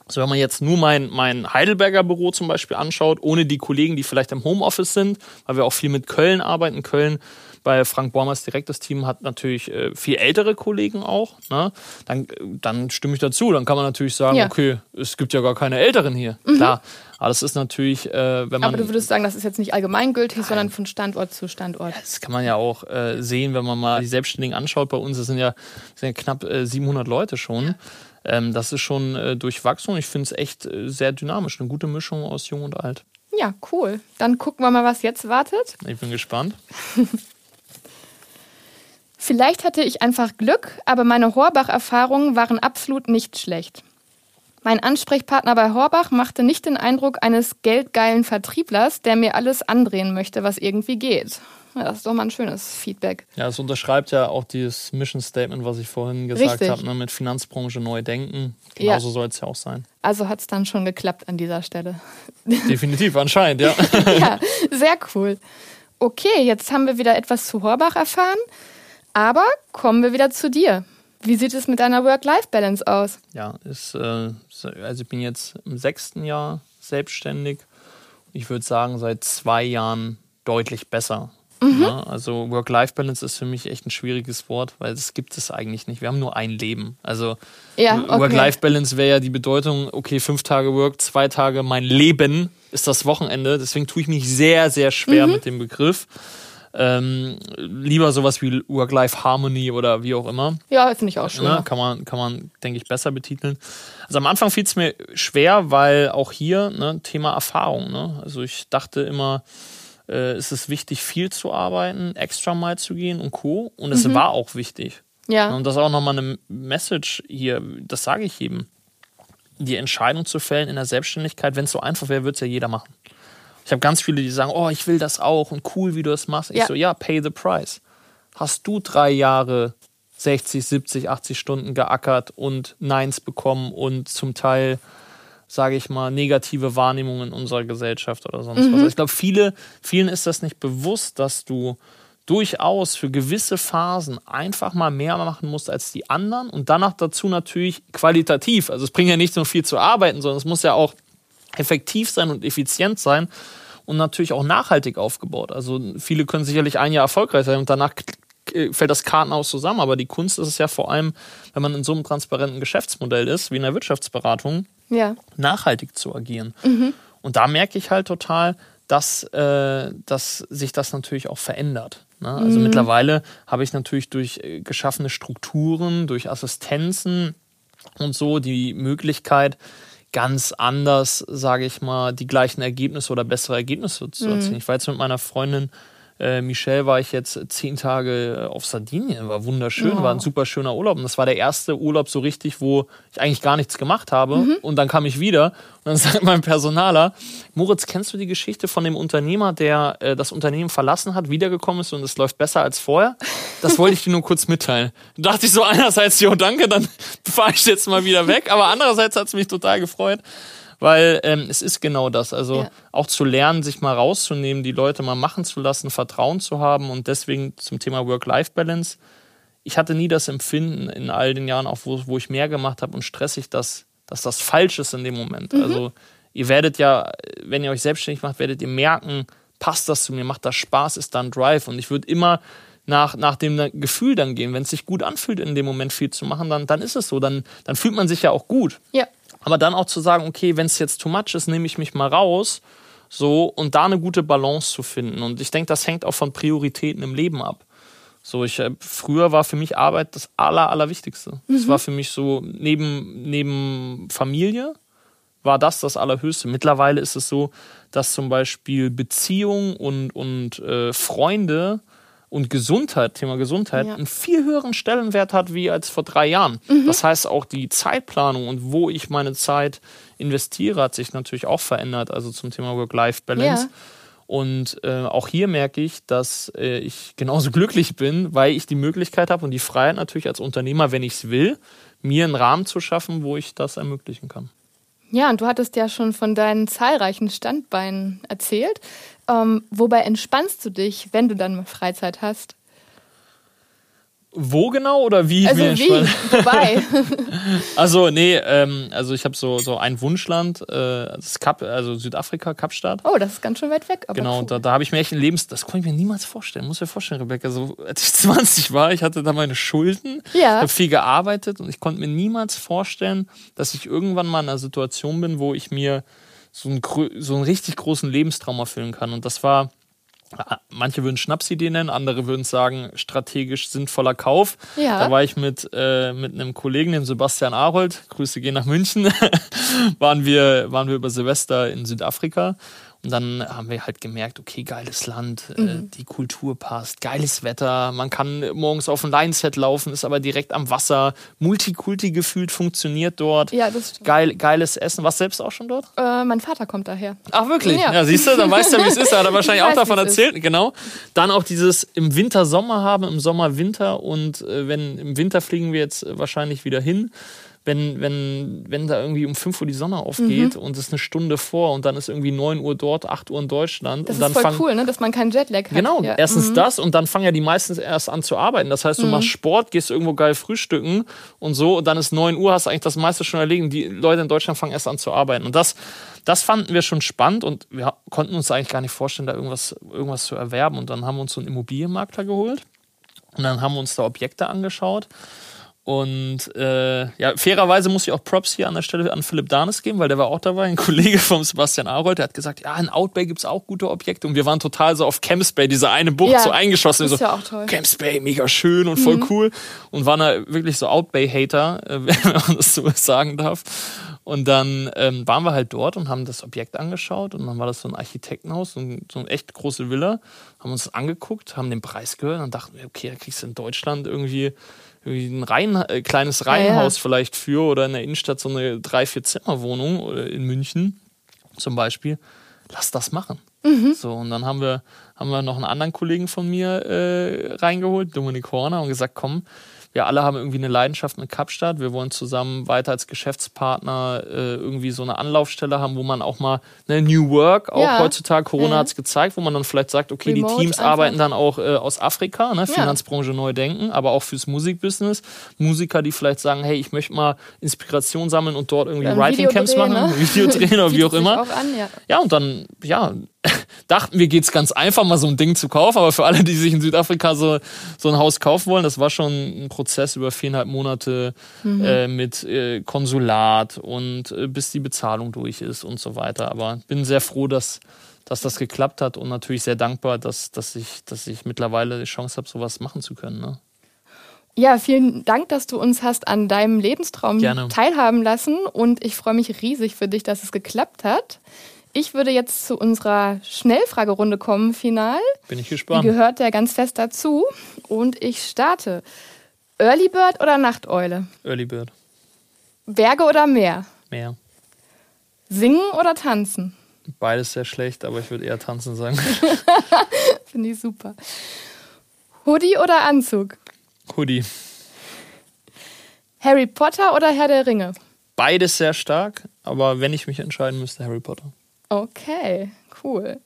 Also wenn man jetzt nur mein, mein Heidelberger Büro zum Beispiel anschaut, ohne die Kollegen, die vielleicht im Homeoffice sind, weil wir auch viel mit Köln arbeiten. Köln bei Frank Bormers direktes Team hat natürlich äh, viel ältere Kollegen auch. Ne? Dann, dann stimme ich dazu. Dann kann man natürlich sagen, Ja. okay, es gibt ja gar keine Älteren hier. Klar. Aber das ist natürlich, äh, wenn man. Aber du würdest sagen, das ist jetzt nicht allgemeingültig, sondern von Standort zu Standort. Das kann man ja auch äh, sehen, wenn man mal die Selbstständigen anschaut. Bei uns das sind ja, das sind ja knapp äh, 700 Leute schon. Ähm, das ist schon äh, durchwachsen ich finde es echt äh, sehr dynamisch. Eine gute Mischung aus Jung und Alt. Ja, cool. Dann gucken wir mal, was jetzt wartet. Ich bin gespannt. Vielleicht hatte ich einfach Glück, aber meine Horbach-Erfahrungen waren absolut nicht schlecht. Mein Ansprechpartner bei Horbach machte nicht den Eindruck eines geldgeilen Vertrieblers, der mir alles andrehen möchte, was irgendwie geht. Ja, das ist doch mal ein schönes Feedback. Ja, es unterschreibt ja auch dieses Mission Statement, was ich vorhin gesagt habe, ne, mit Finanzbranche neu denken. Genauso ja. soll es ja auch sein. Also hat es dann schon geklappt an dieser Stelle. Definitiv, anscheinend, ja. ja, sehr cool. Okay, jetzt haben wir wieder etwas zu Horbach erfahren, aber kommen wir wieder zu dir. Wie sieht es mit deiner Work-Life-Balance aus? Ja, ist, äh, also ich bin jetzt im sechsten Jahr selbstständig. Ich würde sagen, seit zwei Jahren deutlich besser. Mhm. Ja, also Work-Life-Balance ist für mich echt ein schwieriges Wort, weil das gibt es eigentlich nicht. Wir haben nur ein Leben. Also ja, okay. Work-Life-Balance wäre ja die Bedeutung, okay, fünf Tage Work, zwei Tage mein Leben ist das Wochenende. Deswegen tue ich mich sehr, sehr schwer mhm. mit dem Begriff. Ähm, lieber sowas wie Work-Life-Harmony oder wie auch immer. Ja, finde ich auch schön. Ne? Kann man, kann man, denke ich, besser betiteln. Also am Anfang fiel es mir schwer, weil auch hier ne, Thema Erfahrung. Ne? Also ich dachte immer, äh, es ist wichtig, viel zu arbeiten, extra mal zu gehen und Co. Und es mhm. war auch wichtig. Ja. Und das ist auch nochmal eine Message hier, das sage ich jedem. Die Entscheidung zu fällen in der Selbstständigkeit, wenn es so einfach wäre, würde es ja jeder machen. Ich habe ganz viele, die sagen, oh, ich will das auch und cool, wie du das machst. Ich ja. so, ja, pay the price. Hast du drei Jahre 60, 70, 80 Stunden geackert und Neins bekommen und zum Teil, sage ich mal, negative Wahrnehmungen in unserer Gesellschaft oder sonst mhm. was. Also ich glaube, viele, vielen ist das nicht bewusst, dass du durchaus für gewisse Phasen einfach mal mehr machen musst als die anderen und danach dazu natürlich qualitativ. Also es bringt ja nicht nur viel zu arbeiten, sondern es muss ja auch effektiv sein und effizient sein und natürlich auch nachhaltig aufgebaut. Also viele können sicherlich ein Jahr erfolgreich sein und danach fällt das Kartenhaus zusammen. Aber die Kunst ist es ja vor allem, wenn man in so einem transparenten Geschäftsmodell ist, wie in der Wirtschaftsberatung, ja. nachhaltig zu agieren. Mhm. Und da merke ich halt total, dass, äh, dass sich das natürlich auch verändert. Ne? Also mhm. mittlerweile habe ich natürlich durch äh, geschaffene Strukturen, durch Assistenzen und so die Möglichkeit, ganz anders, sage ich mal, die gleichen Ergebnisse oder bessere Ergebnisse zu erzielen. Mhm. Ich war jetzt mit meiner Freundin äh, Michelle war ich jetzt zehn Tage auf Sardinien, war wunderschön, oh. war ein super schöner Urlaub. Und das war der erste Urlaub so richtig, wo ich eigentlich gar nichts gemacht habe. Mhm. Und dann kam ich wieder und dann sagt mein Personaler, Moritz, kennst du die Geschichte von dem Unternehmer, der äh, das Unternehmen verlassen hat, wiedergekommen ist und es läuft besser als vorher? Das wollte ich dir nur kurz mitteilen. Da dachte ich so einerseits, jo, danke, dann fahre ich jetzt mal wieder weg. Aber andererseits hat es mich total gefreut weil ähm, es ist genau das. Also ja. auch zu lernen, sich mal rauszunehmen, die Leute mal machen zu lassen, Vertrauen zu haben und deswegen zum Thema Work-Life-Balance. Ich hatte nie das Empfinden in all den Jahren, auch wo, wo ich mehr gemacht habe und stressig, dass, dass das falsch ist in dem Moment. Mhm. Also ihr werdet ja, wenn ihr euch selbstständig macht, werdet ihr merken, passt das zu mir, macht das Spaß, ist dann Drive. Und ich würde immer nach, nach dem Gefühl dann gehen. Wenn es sich gut anfühlt, in dem Moment viel zu machen, dann, dann ist es so. Dann, dann fühlt man sich ja auch gut. Ja. Aber dann auch zu sagen, okay, wenn es jetzt too much ist, nehme ich mich mal raus. So, und da eine gute Balance zu finden. Und ich denke, das hängt auch von Prioritäten im Leben ab. So, ich äh, früher war für mich Arbeit das Aller, Allerwichtigste. Mhm. Das war für mich so neben, neben Familie war das das Allerhöchste. Mittlerweile ist es so, dass zum Beispiel Beziehung und, und äh, Freunde und Gesundheit, Thema Gesundheit, ja. einen viel höheren Stellenwert hat wie als vor drei Jahren. Mhm. Das heißt, auch die Zeitplanung und wo ich meine Zeit investiere, hat sich natürlich auch verändert, also zum Thema Work-Life-Balance. Ja. Und äh, auch hier merke ich, dass äh, ich genauso glücklich bin, weil ich die Möglichkeit habe und die Freiheit natürlich als Unternehmer, wenn ich es will, mir einen Rahmen zu schaffen, wo ich das ermöglichen kann. Ja, und du hattest ja schon von deinen zahlreichen Standbeinen erzählt. Ähm, wobei entspannst du dich, wenn du dann Freizeit hast? Wo genau oder wie? Also wie? Wobei? also nee, ähm, also ich habe so so ein Wunschland, äh, das Kap, also Südafrika, Kapstadt. Oh, das ist ganz schön weit weg. genau, cool. da, da habe ich mir echt ein Lebens, das konnte ich mir niemals vorstellen. Muss mir vorstellen, Rebecca, so als ich 20 war, ich hatte da meine Schulden, ja. habe viel gearbeitet und ich konnte mir niemals vorstellen, dass ich irgendwann mal in einer Situation bin, wo ich mir so einen, so einen richtig großen Lebenstraum erfüllen kann. Und das war, manche würden Schnapsidee nennen, andere würden sagen, strategisch sinnvoller Kauf. Ja. Da war ich mit, äh, mit einem Kollegen, dem Sebastian Arold, Grüße gehen nach München, waren, wir, waren wir über Silvester in Südafrika. Und dann haben wir halt gemerkt, okay, geiles Land, äh, mhm. die Kultur passt, geiles Wetter, man kann morgens auf ein Line-Set laufen, ist aber direkt am Wasser, Multikulti gefühlt funktioniert dort. Ja, das stimmt. Geil, geiles Essen. Was selbst auch schon dort? Äh, mein Vater kommt daher. Ach, wirklich? Ja, ja siehst du, dann weißt du, wie es ist. Er hat er wahrscheinlich auch davon erzählt. Ist. Genau. Dann auch dieses im Winter Sommer haben, im Sommer Winter und äh, wenn im Winter fliegen wir jetzt wahrscheinlich wieder hin wenn, wenn, wenn da irgendwie um 5 Uhr die Sonne aufgeht mhm. und es ist eine Stunde vor und dann ist irgendwie 9 Uhr dort, 8 Uhr in Deutschland. Das und dann ist voll fang, cool, ne? dass man keinen Jetlag hat. Genau, ja. erstens mhm. das und dann fangen ja die meisten erst an zu arbeiten. Das heißt, du mhm. machst Sport, gehst irgendwo geil frühstücken und so und dann ist 9 Uhr, hast eigentlich das meiste schon erlegen. Die Leute in Deutschland fangen erst an zu arbeiten. Und das, das fanden wir schon spannend und wir konnten uns eigentlich gar nicht vorstellen, da irgendwas, irgendwas zu erwerben. Und dann haben wir uns so einen Immobilienmakler geholt und dann haben wir uns da Objekte angeschaut. Und äh, ja, fairerweise muss ich auch Props hier an der Stelle an Philipp Danes geben, weil der war auch dabei, ein Kollege vom Sebastian Arold, der hat gesagt, ja, in Outbay gibt's auch gute Objekte. Und wir waren total so auf Camps Bay, diese eine Bucht, ja, so eingeschossen. Ist so, ja auch toll. Camps Bay, mega schön und voll mhm. cool. Und waren da wirklich so Outbay-Hater, wenn man das so sagen darf. Und dann ähm, waren wir halt dort und haben das Objekt angeschaut und dann war das so ein Architektenhaus, so, ein, so eine echt große Villa, haben uns das angeguckt, haben den Preis gehört und dachten wir, okay, da kriegst du in Deutschland irgendwie ein Reihen, äh, kleines Reihenhaus ja, ja. vielleicht für oder in der Innenstadt so eine drei, vier Zimmerwohnung in München zum Beispiel. Lass das machen. Mhm. So, und dann haben wir, haben wir noch einen anderen Kollegen von mir äh, reingeholt, Dominik Horner, und gesagt, komm, wir alle haben irgendwie eine Leidenschaft mit Kapstadt. Wir wollen zusammen weiter als Geschäftspartner äh, irgendwie so eine Anlaufstelle haben, wo man auch mal eine New Work, auch ja. heutzutage, Corona ja. hat es gezeigt, wo man dann vielleicht sagt, okay, Remote die Teams einfach. arbeiten dann auch äh, aus Afrika, ne? Finanzbranche ja. neu denken, aber auch fürs Musikbusiness. Musiker, die vielleicht sagen, hey, ich möchte mal Inspiration sammeln und dort irgendwie Writing Camps machen, ne? Videodrehen oder wie auch immer. Auch an, ja. ja, und dann, ja, dachten wir, geht's ganz einfach, mal so ein Ding zu kaufen. Aber für alle, die sich in Südafrika so, so ein Haus kaufen wollen, das war schon ein Prozess über viereinhalb Monate mhm. äh, mit äh, Konsulat und äh, bis die Bezahlung durch ist und so weiter. Aber bin sehr froh, dass, dass das geklappt hat und natürlich sehr dankbar, dass, dass, ich, dass ich mittlerweile die Chance habe, sowas machen zu können. Ne? Ja, vielen Dank, dass du uns hast an deinem Lebenstraum Gerne. teilhaben lassen und ich freue mich riesig für dich, dass es geklappt hat. Ich würde jetzt zu unserer Schnellfragerunde kommen, final. Bin ich gespannt. Die gehört ja ganz fest dazu. Und ich starte. Early Bird oder Nachteule? Early Bird. Berge oder Meer? Meer. Singen oder tanzen? Beides sehr schlecht, aber ich würde eher tanzen sagen. Finde ich super. Hoodie oder Anzug? Hoodie. Harry Potter oder Herr der Ringe? Beides sehr stark, aber wenn ich mich entscheiden müsste, Harry Potter. Okay, cool.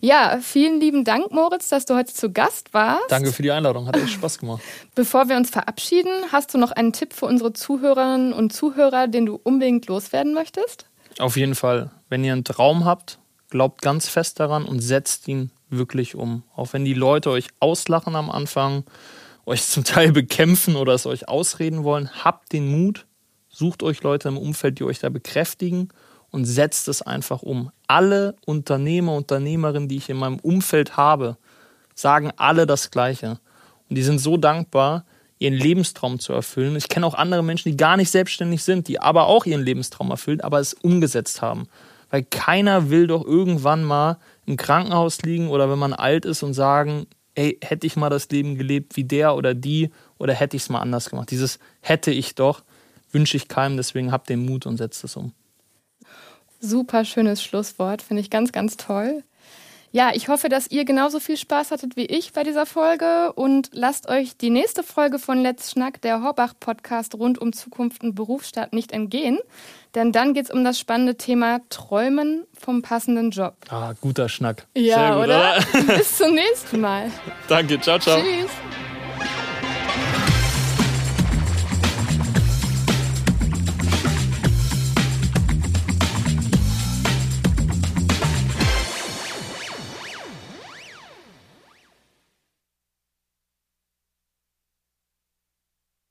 Ja, vielen lieben Dank, Moritz, dass du heute zu Gast warst. Danke für die Einladung, hat echt Spaß gemacht. Bevor wir uns verabschieden, hast du noch einen Tipp für unsere Zuhörerinnen und Zuhörer, den du unbedingt loswerden möchtest? Auf jeden Fall. Wenn ihr einen Traum habt, glaubt ganz fest daran und setzt ihn wirklich um. Auch wenn die Leute euch auslachen am Anfang, euch zum Teil bekämpfen oder es euch ausreden wollen, habt den Mut, sucht euch Leute im Umfeld, die euch da bekräftigen und setzt es einfach um. Alle Unternehmer, Unternehmerinnen, die ich in meinem Umfeld habe, sagen alle das Gleiche. Und die sind so dankbar, ihren Lebenstraum zu erfüllen. Ich kenne auch andere Menschen, die gar nicht selbstständig sind, die aber auch ihren Lebenstraum erfüllen, aber es umgesetzt haben. Weil keiner will doch irgendwann mal im Krankenhaus liegen oder wenn man alt ist und sagen, ey, hätte ich mal das Leben gelebt wie der oder die oder hätte ich es mal anders gemacht. Dieses hätte ich doch wünsche ich keinem, deswegen habt den Mut und setzt es um. Super schönes Schlusswort, finde ich ganz, ganz toll. Ja, ich hoffe, dass ihr genauso viel Spaß hattet wie ich bei dieser Folge und lasst euch die nächste Folge von Let's Schnack, der Horbach-Podcast rund um Zukunft und Berufsstaat nicht entgehen. Denn dann geht es um das spannende Thema Träumen vom passenden Job. Ah, guter Schnack. Ja, gut, oder? oder? Bis zum nächsten Mal. Danke, ciao, ciao. Tschüss.